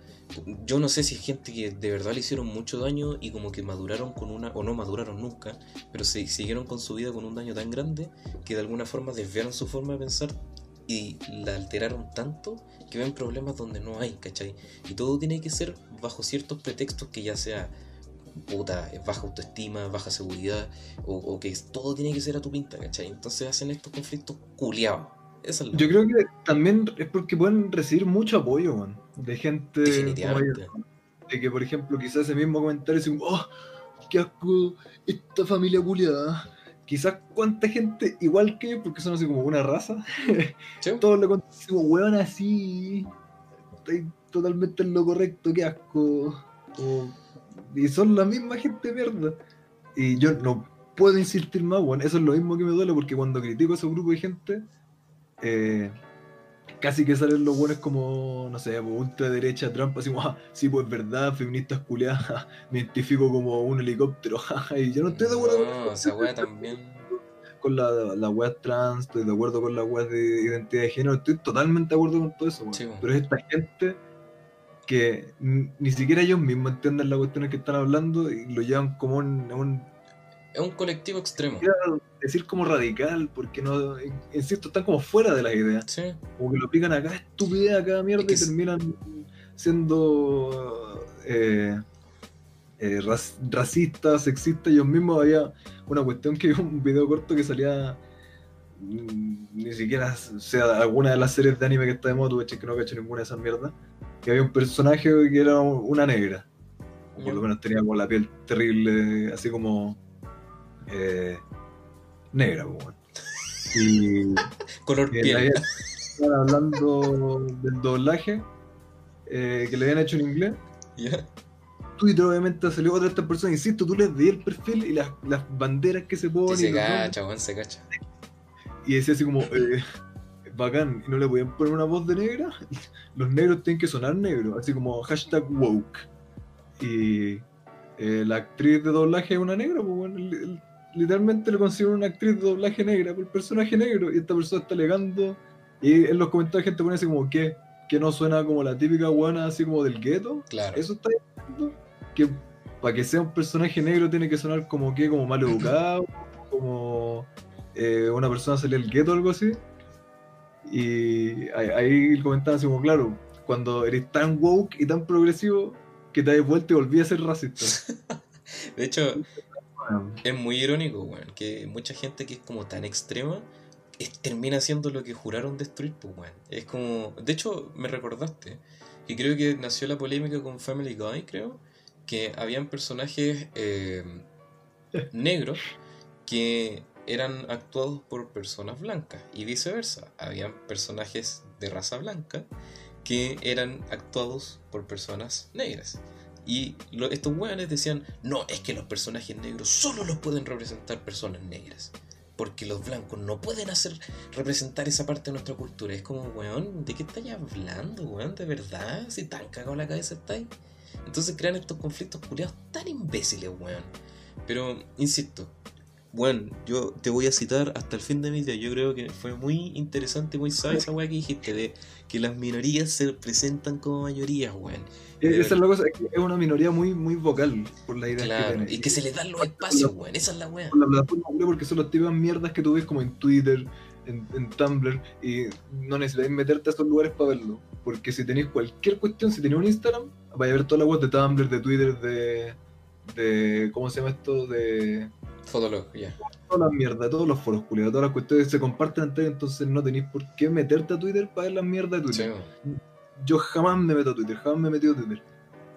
Yo no sé si es gente que de verdad le hicieron mucho daño y como que maduraron con una, o no maduraron nunca, pero se siguieron con su vida con un daño tan grande que de alguna forma desviaron su forma de pensar y la alteraron tanto que ven problemas donde no hay, ¿cachai? Y todo tiene que ser bajo ciertos pretextos que ya sea puta, baja autoestima, baja seguridad, o, que todo tiene que ser a tu pinta, ¿cachai? Entonces hacen estos conflictos culiados. Esa es la Yo creo que también es porque pueden recibir mucho apoyo, man, de gente Definitivamente. como de que, por ejemplo, quizás ese mismo comentario es como, oh, qué asco, esta familia culiada. Quizás cuánta gente igual que, porque son así como una raza, ¿Sí? todos le contestan como, weón, así, estoy totalmente en lo correcto, qué asco. O- y son la misma gente mierda. Y yo no puedo insistir más, weón, eso es lo mismo que me duele, porque cuando critico a ese grupo de gente, eh, casi que salen los buenos como, no sé, pues, ultraderecha, Trump, así como, ah, sí, pues verdad, feministas culiadas, me identifico como un helicóptero, y yo no estoy de acuerdo con No, esa wea también. con la, la web trans, estoy de acuerdo con la web de identidad de género, estoy totalmente de acuerdo con todo eso. Sí, pero es esta gente que ni siquiera ellos mismos entienden las cuestiones que están hablando y lo llevan como un, un Es un colectivo extremo. quiero decir como radical, porque no, insisto, están como fuera de las ideas, Sí. como que lo pican acá, estupidez, acá mierda, Es que y terminan siendo eh, eh, rac- racistas, sexistas, ellos mismos había una cuestión que un video corto que salía mm, ni siquiera sea alguna de las series de anime que está de moda, tuve que no cacho ninguna de esas mierdas, que había un personaje que era una negra, o por lo menos tenía como la piel terrible, así como eh, negra, pues. Y Color piel. habían- estaban hablando del doblaje eh, que le habían hecho en inglés. ¿Ya? Twitter obviamente salió otra de estas personas, insisto, tú les di el perfil y las, las banderas que se Sí, ponen se cacha, weón, se cacha. y decía así como, eh, bacán, y no le podían poner una voz de negra, los negros tienen que sonar negros, así como hashtag woke. Y eh, la actriz de doblaje es una negra, pues bueno, li- literalmente le considero una actriz de doblaje negra por personaje negro, y esta persona está alegando, y en los comentarios gente pone así como que, que no suena como la típica guana así como del gueto, Claro. eso está diciendo que para que sea un personaje negro tiene que sonar como que, como mal educado, como eh, una persona salió del gueto o algo así. Y ahí, ahí comentaban así como, claro, cuando eres tan woke y tan progresivo que te das vuelta y volví a ser racista. De hecho, Es muy irónico, weón, que mucha gente que es como tan extrema termina haciendo lo que juraron destruir, pues, weón. Es como. De hecho, me recordaste que creo que nació la polémica con Family Guy, creo, que habían personajes eh, negros que eran actuados por personas blancas y viceversa. Habían personajes de raza blanca que eran actuados por personas negras. Y lo- estos weones decían, no, es que los personajes negros solo los pueden representar personas negras. Porque los blancos no pueden hacer representar esa parte de nuestra cultura. Es como, weón, ¿de qué estáis hablando, weón? ¿De verdad? Si tan cagado la cabeza estáis. Entonces crean estos conflictos culiados tan imbéciles, weón. Pero, insisto, bueno, yo te voy a citar hasta el fin de mi día. Yo creo que fue muy interesante, muy sabia esa weá que dijiste de que las minorías se presentan como mayorías, weón. e- esa es la cosa, es que es una minoría muy, muy vocal por la idea que Claro, tiene. y que se les dan los espacios, weón. Esa es la por la plataforma web porque son las típicas mierdas que tú ves como en Twitter, en, en Tumblr, y no necesitas meterte a esos lugares para verlo. Porque si tenéis cualquier cuestión, si tenéis un Instagram, vais a ver todas las webs de Tumblr, de Twitter, de, de. ¿Cómo se llama esto? De. Fotolog, ya. Todas las mierdas, todos los foros culiados, todas las cuestiones se comparten entre entonces no tenéis por qué meterte a Twitter para ver las mierdas de Sí, Twitter. weón. Yo jamás me meto a Twitter, jamás me he metido a Twitter.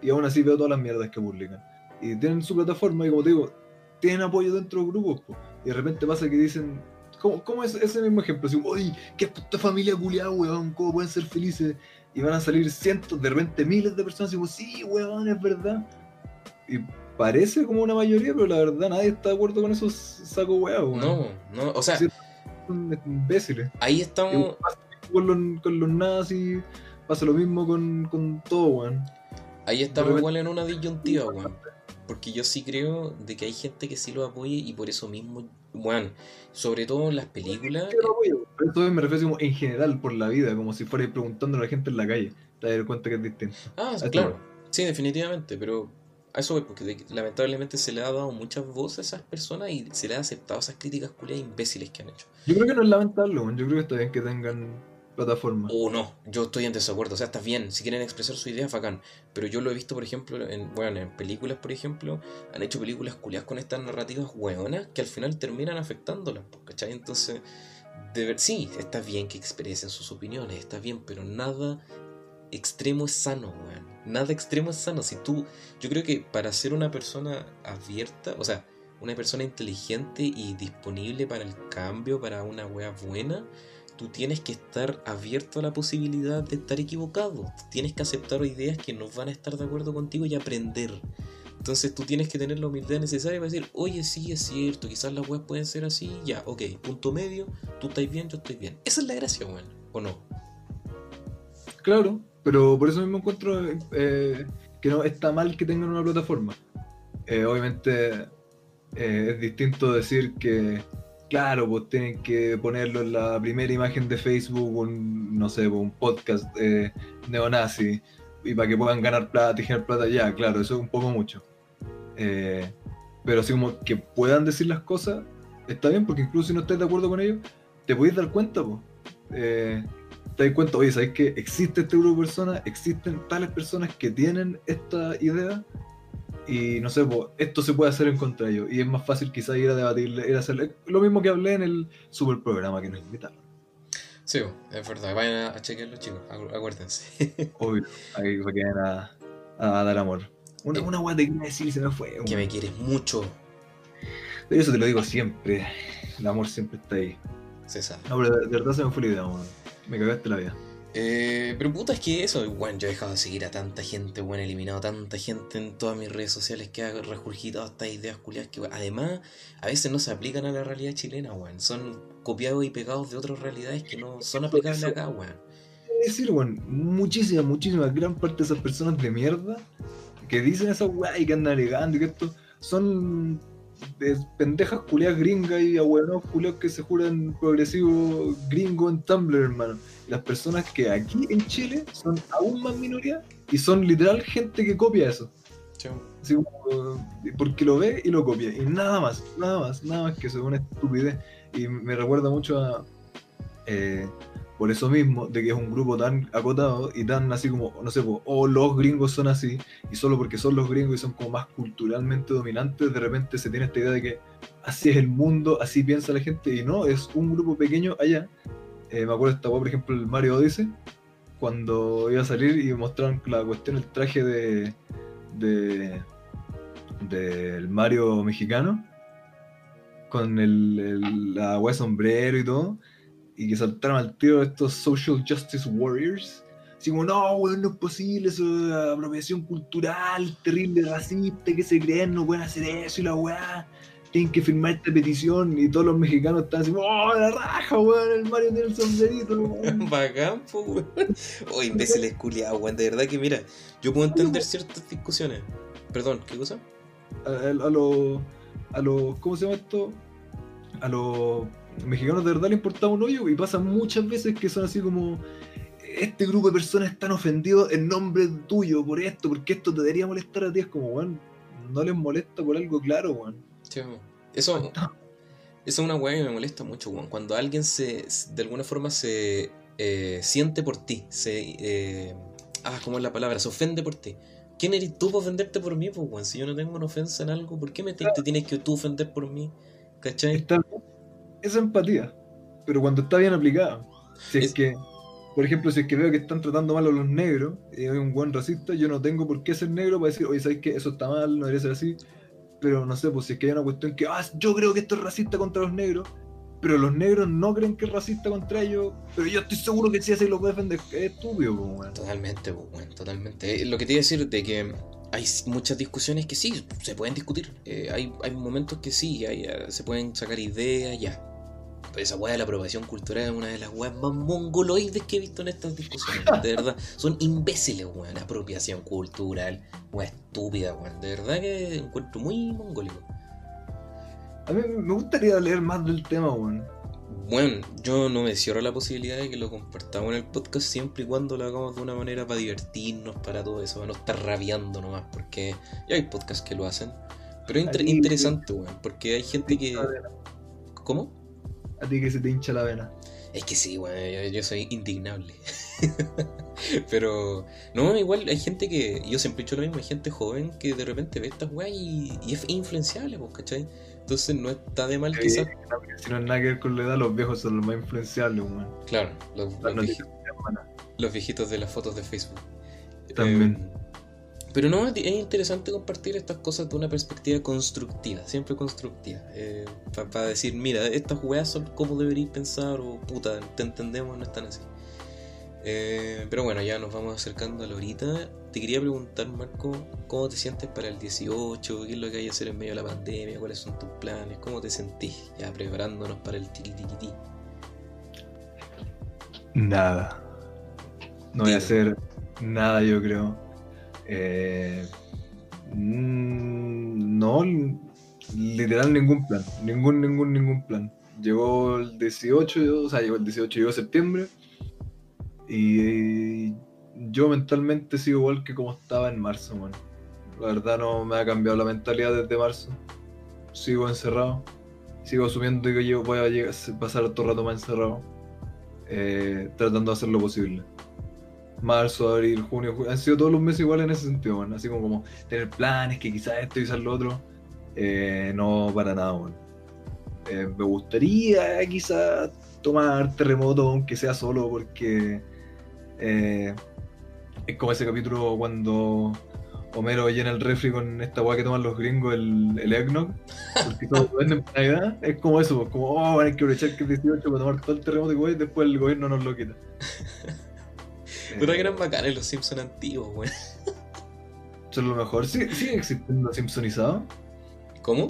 Y aún así veo todas las mierdas que publican. Y tienen su plataforma y como te digo, tienen apoyo dentro de grupos. po. Y de repente pasa que dicen, ¿cómo, cómo es ese mismo ejemplo? Así, uy, qué puta familia culiada, weón, ¿cómo pueden ser felices? y van a salir cientos, de repente miles de personas y digo, sí, weón, es verdad. Y parece como una mayoría, pero la verdad nadie está de acuerdo con esos sacos weón. No, no, o sea. Son imbéciles. ahí estamos. con los, con los nazis, pasa lo mismo con, con todo, weón. Ahí estamos igual en una disyuntiva, weón. Porque yo sí creo de que hay gente que sí lo apoya y por eso mismo, weón, sobre todo en las películas, Yo apoyo, pero Esto me refiero como en general por la vida, como si fuera preguntando a la gente en la calle. Te das cuenta que es distinto. Ah, Eso claro. Sí, definitivamente, pero a eso voy, porque lamentablemente se le ha dado muchas voces a esas personas y se le ha aceptado esas críticas culiadas imbéciles que han hecho. Yo creo que no es lamentable, yo creo que está bien que tengan plataforma. O no, yo estoy en desacuerdo, o sea, está bien, si quieren expresar su idea, bacán. Pero yo lo he visto, por ejemplo, en, bueno, en películas, por ejemplo, han hecho películas culiadas con estas narrativas hueonas que al final terminan afectándolas, ¿cachai? Entonces, de ver, sí, está bien que expresen sus opiniones, está bien, pero nada extremo es sano, weón. Nada extremo es sano. Si tú, yo creo que para ser una persona abierta, o sea, una persona inteligente y disponible para el cambio, para una wea buena, tú tienes que estar abierto a la posibilidad de estar equivocado. Tienes que aceptar ideas que no van a estar de acuerdo contigo y aprender. Entonces tú tienes que tener la humildad necesaria para decir, oye, sí, es cierto, quizás las weas pueden ser así, ya, ok, punto medio, tú estás bien, yo estoy bien. Esa es la gracia, weón, ¿o no? Claro, pero por eso mismo encuentro eh, que no está mal que tengan una plataforma. Eh, obviamente eh, es distinto decir que, claro, pues tienen que ponerlo en la primera imagen de Facebook, un, no sé, pues, un podcast eh, neonazi, y para que puedan ganar plata y generar plata, ya, claro, eso es un poco mucho. Pero así como que puedan decir las cosas, está bien, porque incluso si no estás de acuerdo con ellos, te podéis dar cuenta, pues. Eh, te das cuenta, oye, ¿sabes que existe este grupo de personas? Existen tales personas que tienen esta idea y no sé, pues, esto se puede hacer en contra de ellos y es más fácil quizás ir a debatirle, ir a hacerle lo mismo que hablé en el super programa que nos invitaron. Sí, es verdad, vayan a, chequearlo, chicos, acu- acuérdense. Obvio, ahí se quedan a, a dar amor. Una, Eh. una guay te quería decir, se me fue. que me quieres mucho, Pero eso te lo digo siempre. El amor siempre está ahí. César. No, pero de, de verdad se me fue la idea, weón. Me cagaste la vida. Eh, pero puta, es que eso, bueno, yo he dejado de seguir a tanta gente, bueno, he eliminado a tanta gente en todas mis redes sociales que ha regurgitado estas ideas culiadas que, weón, además, a veces no se aplican a la realidad chilena, weón. Son copiados y pegados de otras realidades que no son aplicables acá, weón. Es decir, weón, muchísimas, muchísimas, gran parte de esas personas de mierda que dicen esa weá y que andan alegando y que esto son de pendejas culiadas gringas y abuelos culiados que se juran progresivo gringo en Tumblr, hermano. Las personas que aquí en Chile son aún más minoría y son literal gente que copia eso. Así como, eh, porque lo ve y lo copia. Y nada más, nada más, nada más que eso, es una estupidez. Y me recuerda mucho a. eh, por eso mismo, de que es un grupo tan acotado y tan así como, no sé, o los gringos son así, y solo porque son los gringos y son como más culturalmente dominantes, de repente se tiene esta idea de que así es el mundo, así piensa la gente, y no, es un grupo pequeño allá. Eh, me acuerdo esta por ejemplo, el Mario Odyssey, cuando iba a salir y mostraron la cuestión, el traje de. de del Mario mexicano con el, el- la weá de sombrero y todo y que saltaron al tiro estos social justice warriors así como no weón no es posible eso es apropiación cultural terrible racista que se creen no pueden hacer eso y la weá tienen que firmar esta petición y todos los mexicanos están así oh la raja weón el Mario tiene el sombrerito weón". Bacán, weón. Oh, imbéciles culiados, weón. De verdad que, mira, yo puedo entender ciertas discusiones. Perdón, ¿qué cosa? a, a, a los a los ¿cómo se llama esto? a los mexicanos de verdad le importaba un hoyo y pasa muchas veces que son así como este grupo de personas están ofendidos en nombre tuyo por esto, porque esto te debería molestar a ti, es como, weón, no les molesta por algo claro, weón. Sí. Eso, eso es una weá que me molesta mucho, weón. Cuando alguien se, de alguna forma se eh, siente por ti, se... eh, ah, ¿cómo es la palabra? Se ofende por ti. ¿Quién eres tú para ofenderte por mí, pues, weón? Si yo no tengo una ofensa en algo, ¿por qué me te, te tienes que tú ofender por mí? ¿Cachai? Está bien, esa empatía, pero cuando está bien aplicada. Si es, Es- que, por ejemplo, si es que veo que están tratando mal a los negros y hay un buen racista, yo no tengo por qué ser negro para decir, oye, ¿sabes qué? Eso está mal, no debería ser así. Pero no sé, pues si es que hay una cuestión que, ah, yo creo que esto es racista contra los negros, pero los negros no creen que es racista contra ellos, pero yo estoy seguro que si así lo puede defender, es estúpido, pues. Totalmente, pues, weón, totalmente. Lo que te iba a decir de que hay muchas discusiones que sí, se pueden discutir. Eh, hay, hay momentos que sí, hay, eh, se pueden sacar ideas, ya. Pero esa weá de la aprobación cultural es una de las weas más mongoloides que he visto en estas discusiones. De verdad, son imbéciles, weón. Apropiación cultural, wea estúpida, weón. De verdad que encuentro muy mongólico. A mí me gustaría leer más del tema, weón. Bueno, yo no me cierro la posibilidad de que lo compartamos en el podcast siempre y cuando lo hagamos de una manera para divertirnos, para todo eso, para no estar rabiando nomás, porque ya hay podcasts que lo hacen. Pero es inter- interesante, weón, porque hay gente que... ¿Cómo? A ti que se te hincha la vena. Es que sí, weón, yo, yo soy indignable. Pero, no, igual hay gente que, yo siempre he dicho lo mismo, hay gente joven que de repente ve estas weas y, y es influenciable, pues, ¿cachai? Entonces no está de mal quizás, Eh, si no es nada que ver con la edad, los viejos son los más influenciables, weón. claro, los, los noticias vieji- de la semana. los viejitos de las fotos de Facebook. También. Eh, pero no, es es interesante compartir estas cosas de una perspectiva constructiva, siempre constructiva. Para decir, mira, estas weas son como deberíais pensar, o puta, te entendemos, no están así. Eh, pero bueno, ya nos vamos acercando a la horita. Te quería preguntar, Marco, ¿cómo te sientes para el 18? ¿Qué es lo que hay que hacer en medio de la pandemia? ¿Cuáles son tus planes? ¿Cómo te sentís ya preparándonos para el tiki? Nada. No voy a hacer nada, yo creo. Eh, mm, no, literal ningún plan. Ningún, ningún, ningún plan. Llegó el 18, yo- o sea, llegó el 18, llegó septiembre. Y yo mentalmente sigo igual que como estaba en marzo, man. La verdad no me ha cambiado la mentalidad desde marzo. Sigo encerrado. Sigo asumiendo que yo voy a llegar- pasar todo el rato más encerrado eh, tratando de hacer lo posible. Marzo, abril, junio, julio, han sido todos los meses iguales en ese sentido, así como, como tener planes, que quizás esto y quizás lo otro, eh, no para nada. Eh, me gustaría quizás tomar terremoto, aunque sea solo, porque eh, es como ese capítulo cuando Homero llena el refri con esta weá que toman los gringos, el, el eggnog, porque todos venden para Navidad. Es como eso, pues, como, oh, hay que aprovechar que es 18 para tomar todo el terremoto y después el gobierno nos lo quita. Eh, que eran bacanes los Simpsons antiguos, weón. Son lo mejor. ¿Sí, ¿Sigue existiendo Simpsonizado? ¿Cómo?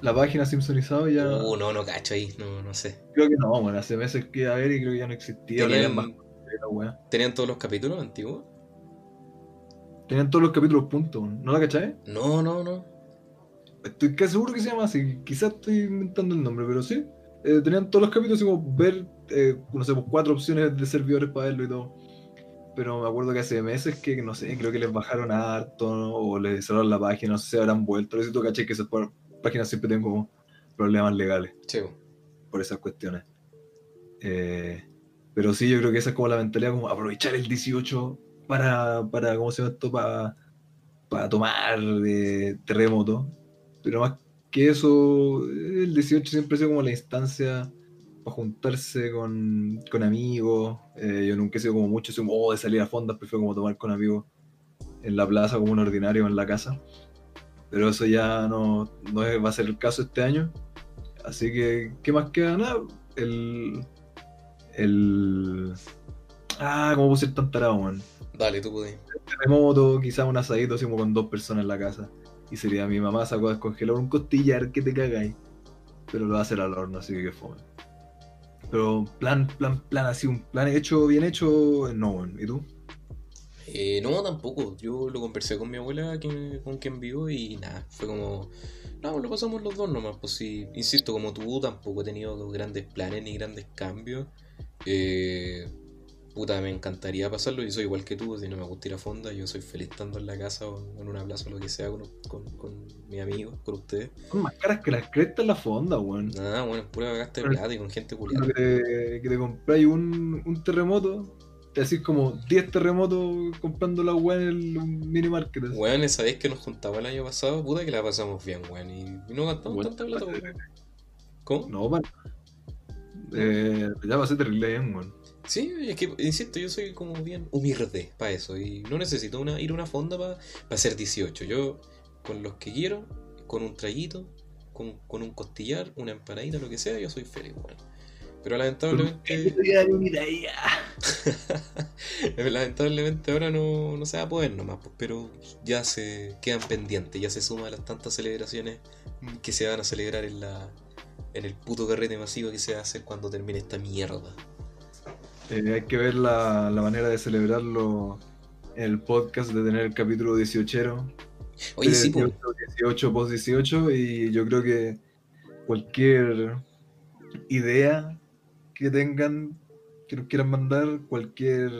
La página Simpsonizado ya. Uh, no, no cacho ahí, no, no sé. Creo que no, bueno, hace meses que a ver y creo que ya no existía. ¿Tenían, más. ¿Tenían todos los capítulos antiguos? Tenían todos los capítulos puntos, ¿no la cachai? No, no, no. Estoy casi seguro que se llama así. Quizás estoy inventando el nombre, pero sí. Eh, tenían todos los capítulos y como ver, eh, no sé, pues, cuatro opciones de servidores para verlo y todo. Pero me acuerdo que hace meses que, no sé, creo que les bajaron harto ¿no? o les cerraron la página, no sé si habrán vuelto. Necesito caché que esas páginas siempre tienen como problemas legales Chivo. por esas cuestiones. Eh, pero sí, yo creo que esa es como la mentalidad, como aprovechar el 18 para, para ¿cómo se llama esto? Para, para tomar terremoto. Pero más que eso, el 18 siempre ha sido como la instancia juntarse con, con amigos. Eh, yo nunca he sido como mucho como, oh, de salir a fondas, prefiero como tomar con amigos en la plaza como un ordinario en la casa. Pero eso ya no, no es- va a ser el caso este año. Así que, ¿qué más queda? Nada, el. El. Ah, ¿cómo puse el tan tarado, man? Dale, tú puedes. Terremoto, quizás un asadito así como con dos personas en la casa. Y sería mi mamá sacó a descongelar un costillar que te cagáis. Pero lo va a hacer al horno, así que qué fome. Pero plan, plan, plan, así, un plan hecho, bien hecho, no. ¿Y tú? Eh, no, tampoco. Yo lo conversé con mi abuela, con quien vivo, y nada, fue como. No, lo pasamos los dos nomás. Pues sí, insisto, como tú, tampoco he tenido grandes planes ni grandes cambios. Eh, puta, me encantaría pasarlo. Yo soy igual que tú, si no me gusta ir a fonda, yo soy feliz estando en la casa o en una plaza o lo que sea con, con, con mis amigos, con ustedes. Son más caras que las crestas en la fonda, weón. Nada, bueno, es pura gasta de plata y con gente culiada. que te, que te compráis un, un terremoto, te hacís como 10 terremotos comprando la weá en el mini market. Weón, esa vez que nos juntaba el año pasado, puta que la pasamos bien, weón. Y no gastamos Bueno, tanta plata, weón. ¿Cómo? No, pan. Eh, ya pasé terrible bien, weón. Sí, es que, insisto, yo soy como bien humilde para eso. Y no necesito una, ir a una fonda para hacer 18. Yo, con los que quiero, con un traguito, con, con un costillar, una empanadita, lo que sea, yo soy feliz, weón. Pero lamentablemente. lamentablemente ahora no, no se va a poder nomás, pues, pero ya se quedan pendientes, ya se suma a las tantas celebraciones que se van a celebrar en la en el puto carrete masivo que se hacer cuando termine esta mierda. Eh, hay que ver la, la manera de celebrarlo en el podcast, de tener el capítulo 18. Oye, sí, pues. 18 post 18 y yo creo que cualquier idea que tengan, que nos quieran mandar, cualquier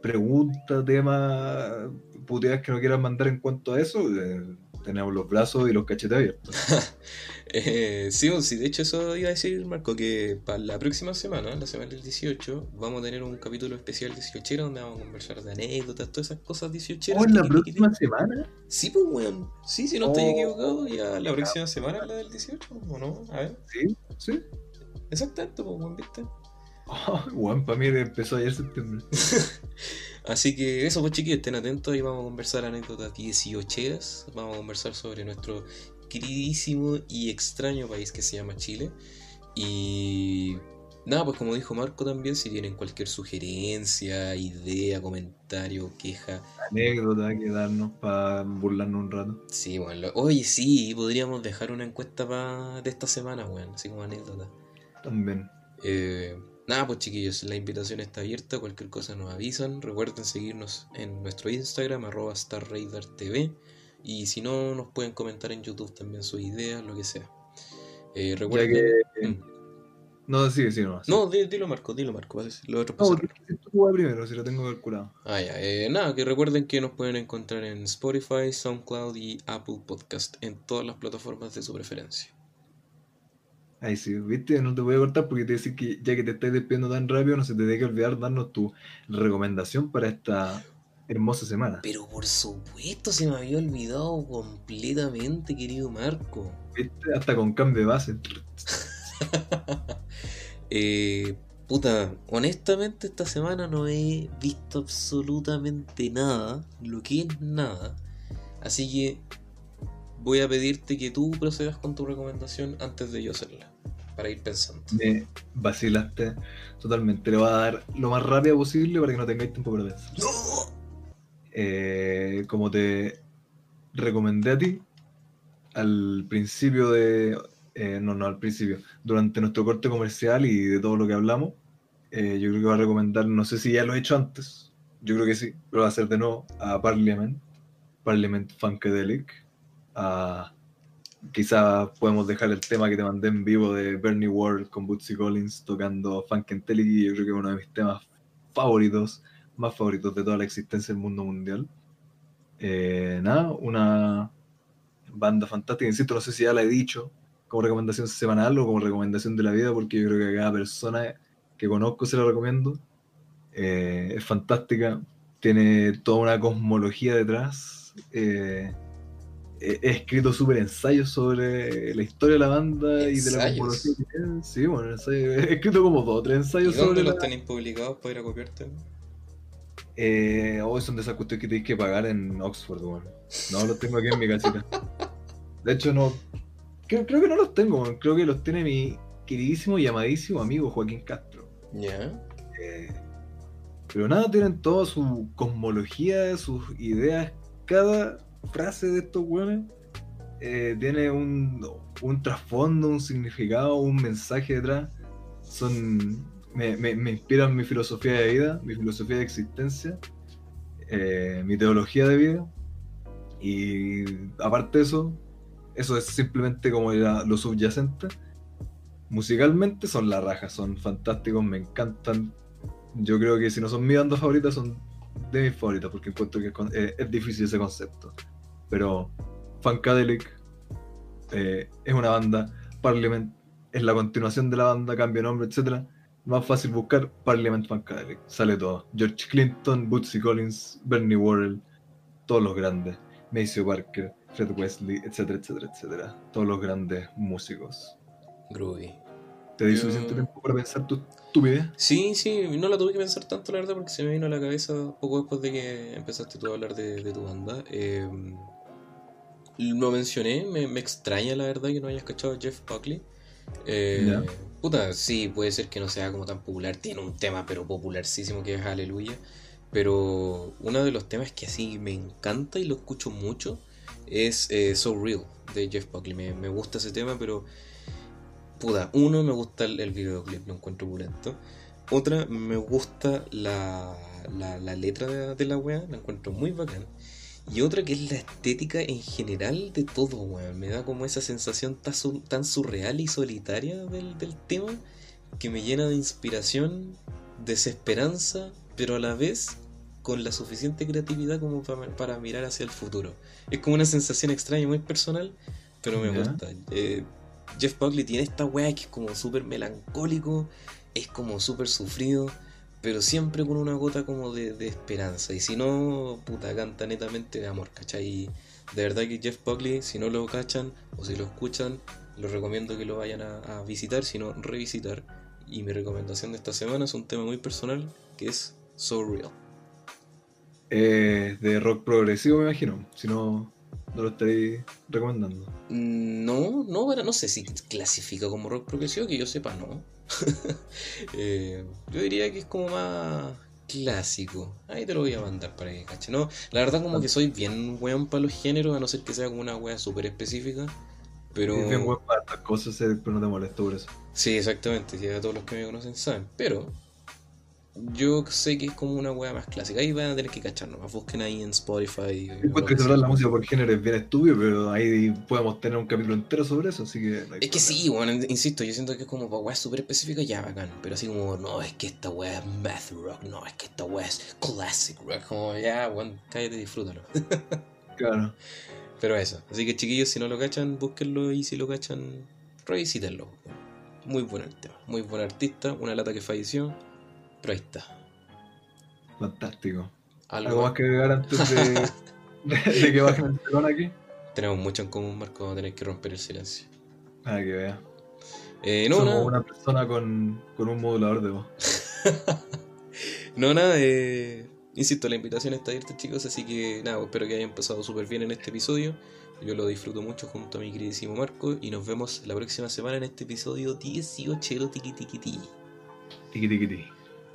pregunta, tema, puteadas que nos quieran mandar en cuanto a eso, eh, tenemos los brazos y los cachetes abiertos. eh, sí, sí, de hecho eso iba a decir, Marco, que para la próxima semana, la semana del 18, vamos a tener un capítulo especial 18 donde vamos a conversar de anécdotas, todas esas cosas 18 ¿Oh, en la próxima semana? Sí, pues, weón. Sí, si no estoy Oh. equivocado, ya la próxima semana es la del 18, ¿o no? A ver. Sí, sí. Exactamente, pues, weón, ¿viste? Oh, bueno, para mí empezó ayer septiembre. Así que eso, pues chiquillos, estén atentos y vamos a conversar anécdotas 18 Vamos a conversar sobre nuestro queridísimo y extraño país que se llama Chile. Y nada, pues como dijo Marco también, si tienen cualquier sugerencia, idea, comentario, queja, Anécdota que darnos para burlarnos un rato. sí, bueno, lo- oye, sí, podríamos dejar una encuesta pa- de esta semana, bueno, así como anécdota. También. Eh, nada, pues chiquillos, la invitación está abierta, cualquier cosa nos avisan. Recuerden seguirnos en nuestro Instagram, arroba StarRaiderTV. Y si no, nos pueden comentar en YouTube también sus ideas, lo que sea. Eh, recuerden... que. Mm. No, sí, sí, no. sí. No, di- dilo Marco, dilo Marco, lo otro No, tú primero, si lo tengo calculado. Ah, ya. eh, nada, que recuerden que nos pueden encontrar en Spotify, SoundCloud y Apple Podcast, en todas las plataformas de su preferencia. Ahí sí, viste, no te voy a cortar porque te decir que ya que te estás despidiendo tan rápido, no se te deje olvidar darnos tu recomendación para esta hermosa semana. Pero por supuesto, se me había olvidado completamente, querido Marco. ¿Viste? Hasta con cambio de base. Eh, puta, honestamente esta semana no he visto absolutamente nada, lo que es nada. Así que voy a pedirte que tú procedas con tu recomendación antes de yo hacerla, para ir pensando. Me vacilaste totalmente. Le voy a dar lo más rápido posible para que no tengáis tiempo para pensar. ¡No! Eh, como te recomendé a ti al principio de. eh, no, no, al principio. Durante nuestro corte comercial y de todo lo que hablamos, eh, yo creo que va a recomendar, no sé si ya lo he hecho antes, yo creo que sí, pero va a hacer de nuevo a Parliament, Parliament Funkadelic. A, quizá podemos dejar el tema que te mandé en vivo de Bernie Ward con Bootsy Collins tocando Funkadelic, yo creo que es uno de mis temas favoritos más favoritos de toda la existencia del mundo mundial. Eh, nada, una banda fantástica, insisto, no sé si ya la he dicho como recomendación semanal o como recomendación de la vida, porque yo creo que a cada persona que conozco se la recomiendo. Eh, es fantástica, tiene toda una cosmología detrás. Eh, he escrito súper ensayos sobre la historia de la banda y de la cosmología. Sí, bueno, ensayo- he escrito como dos o tres ¿Y ensayos dónde sobre los la, tenéis publicados para ir a copiarte? Eh, oh, son de esas cuestiones que tenéis que pagar en Oxford, weón. No, los tengo aquí en mi casita. De hecho, no. Creo, creo que no los tengo, weón. Creo que los tiene mi queridísimo y amadísimo amigo Joaquín Castro. Ya. Eh, pero nada, tienen toda su cosmología, sus ideas. Cada frase de estos weones eh, tiene un, un trasfondo, un significado, un mensaje detrás. Son. Me, me- me inspiran mi filosofía de vida, mi filosofía de existencia, eh, mi teología de vida. Y aparte de eso, eso es simplemente como la- lo subyacente. Musicalmente son la raja, son fantásticos, me encantan. Yo creo que si no son mi banda favorita, son de mis favoritas, porque encuentro que es eh, es difícil ese concepto. Pero Funkadelic eh, es una banda, Parliament es la continuación de la banda, cambia de nombre, etc. Más fácil buscar Parliament Funkadelic, sale todo. George Clinton, Bootsy Collins, Bernie Worrell, todos los grandes. Maceo Parker, Fred Wesley, etcétera, etcétera, etcétera. Todos los grandes músicos. Groovy. ¿Te di suficiente tiempo para pensar tu estupidez? Sí, sí, no la tuve que pensar tanto, la verdad, porque se me vino a la cabeza poco después de que empezaste tú a hablar de, de tu banda. Eh, lo mencioné, me, me extraña la verdad que no hayas cachado a Jeff Buckley. Eh, Ya. Puta, sí, puede ser que no sea como tan popular. Tiene un tema, pero popularísimo que es Aleluya. Pero uno de los temas que así me encanta y lo escucho mucho es eh, So Real de Jeff Buckley. Me, gusta ese tema, pero. Puta, uno, me gusta el, el videoclip, lo encuentro pulento. Otra, me gusta la, la, la letra de, de la wea, la encuentro muy bacán. Y otra que es la estética en general de todo, weón. Me da como esa sensación tan, su- tan surreal y solitaria del, del tema que me llena de inspiración, desesperanza, pero a la vez con la suficiente creatividad como para, para mirar hacia el futuro. Es como una sensación extraña, muy personal, pero me Ya. gusta. Eh, Jeff Buckley tiene esta weá que es como súper melancólico, es como súper sufrido, pero siempre con una gota como de, de esperanza. Y si no, puta, canta netamente de amor, ¿cachai? Y de verdad que Jeff Buckley, si no lo cachan o si lo escuchan, les recomiendo que lo vayan a, a visitar, sino revisitar. Y mi recomendación de esta semana es un tema muy personal que es So Real. Eh, de rock progresivo, me imagino. Si no, no lo estaréis recomendando. Mm, No, no, no sé si clasifica como rock progresivo, que yo sepa, no. Eh, yo diría que es como más clásico. Ahí te lo voy a mandar para que cache. No, la verdad como que soy bien weón para los géneros, a no ser que sea como una wea súper específica. Pero... Es bien bueno para estas cosas, eh, pero no te molesto por eso. Sí, exactamente, ya todos los que me conocen saben. Pero yo sé que es como una wea más clásica. Ahí van a tener que cachar nomás. Busquen ahí en Spotify. Encuentro que la música por género es bien estúpido, pero ahí podemos tener un capítulo entero sobre eso, así que... no Es que sí, bueno, insisto, yo siento que es como para weas súper específicas, ya bacán. Pero así como, no, es que esta wea es math rock, no, es que esta wea es classic rock. Como, ya, weón, cállate y disfrútalo. Claro. Pero eso. Así que chiquillos, si no lo cachan, búsquenlo y si lo cachan, revisítenlo. Muy bueno el tema, muy buen artista, una lata que falleció, pero ahí está. Fantástico. Algo, ¿Algo más que agregar antes de, de, de que bajen el telón aquí? Tenemos mucho en común, Marco, vamos a tener que romper el silencio. Nada que vea. Eh, no, Somos nada, una persona con, con un modulador de voz. no, nada, eh, insisto, la invitación está abierta, chicos, así que nada, espero que hayan pasado súper bien en este episodio. Yo lo disfruto mucho junto a mi queridísimo Marco y nos vemos la próxima semana en este episodio 18 tiki tiki ti. Tiki tiki tiki.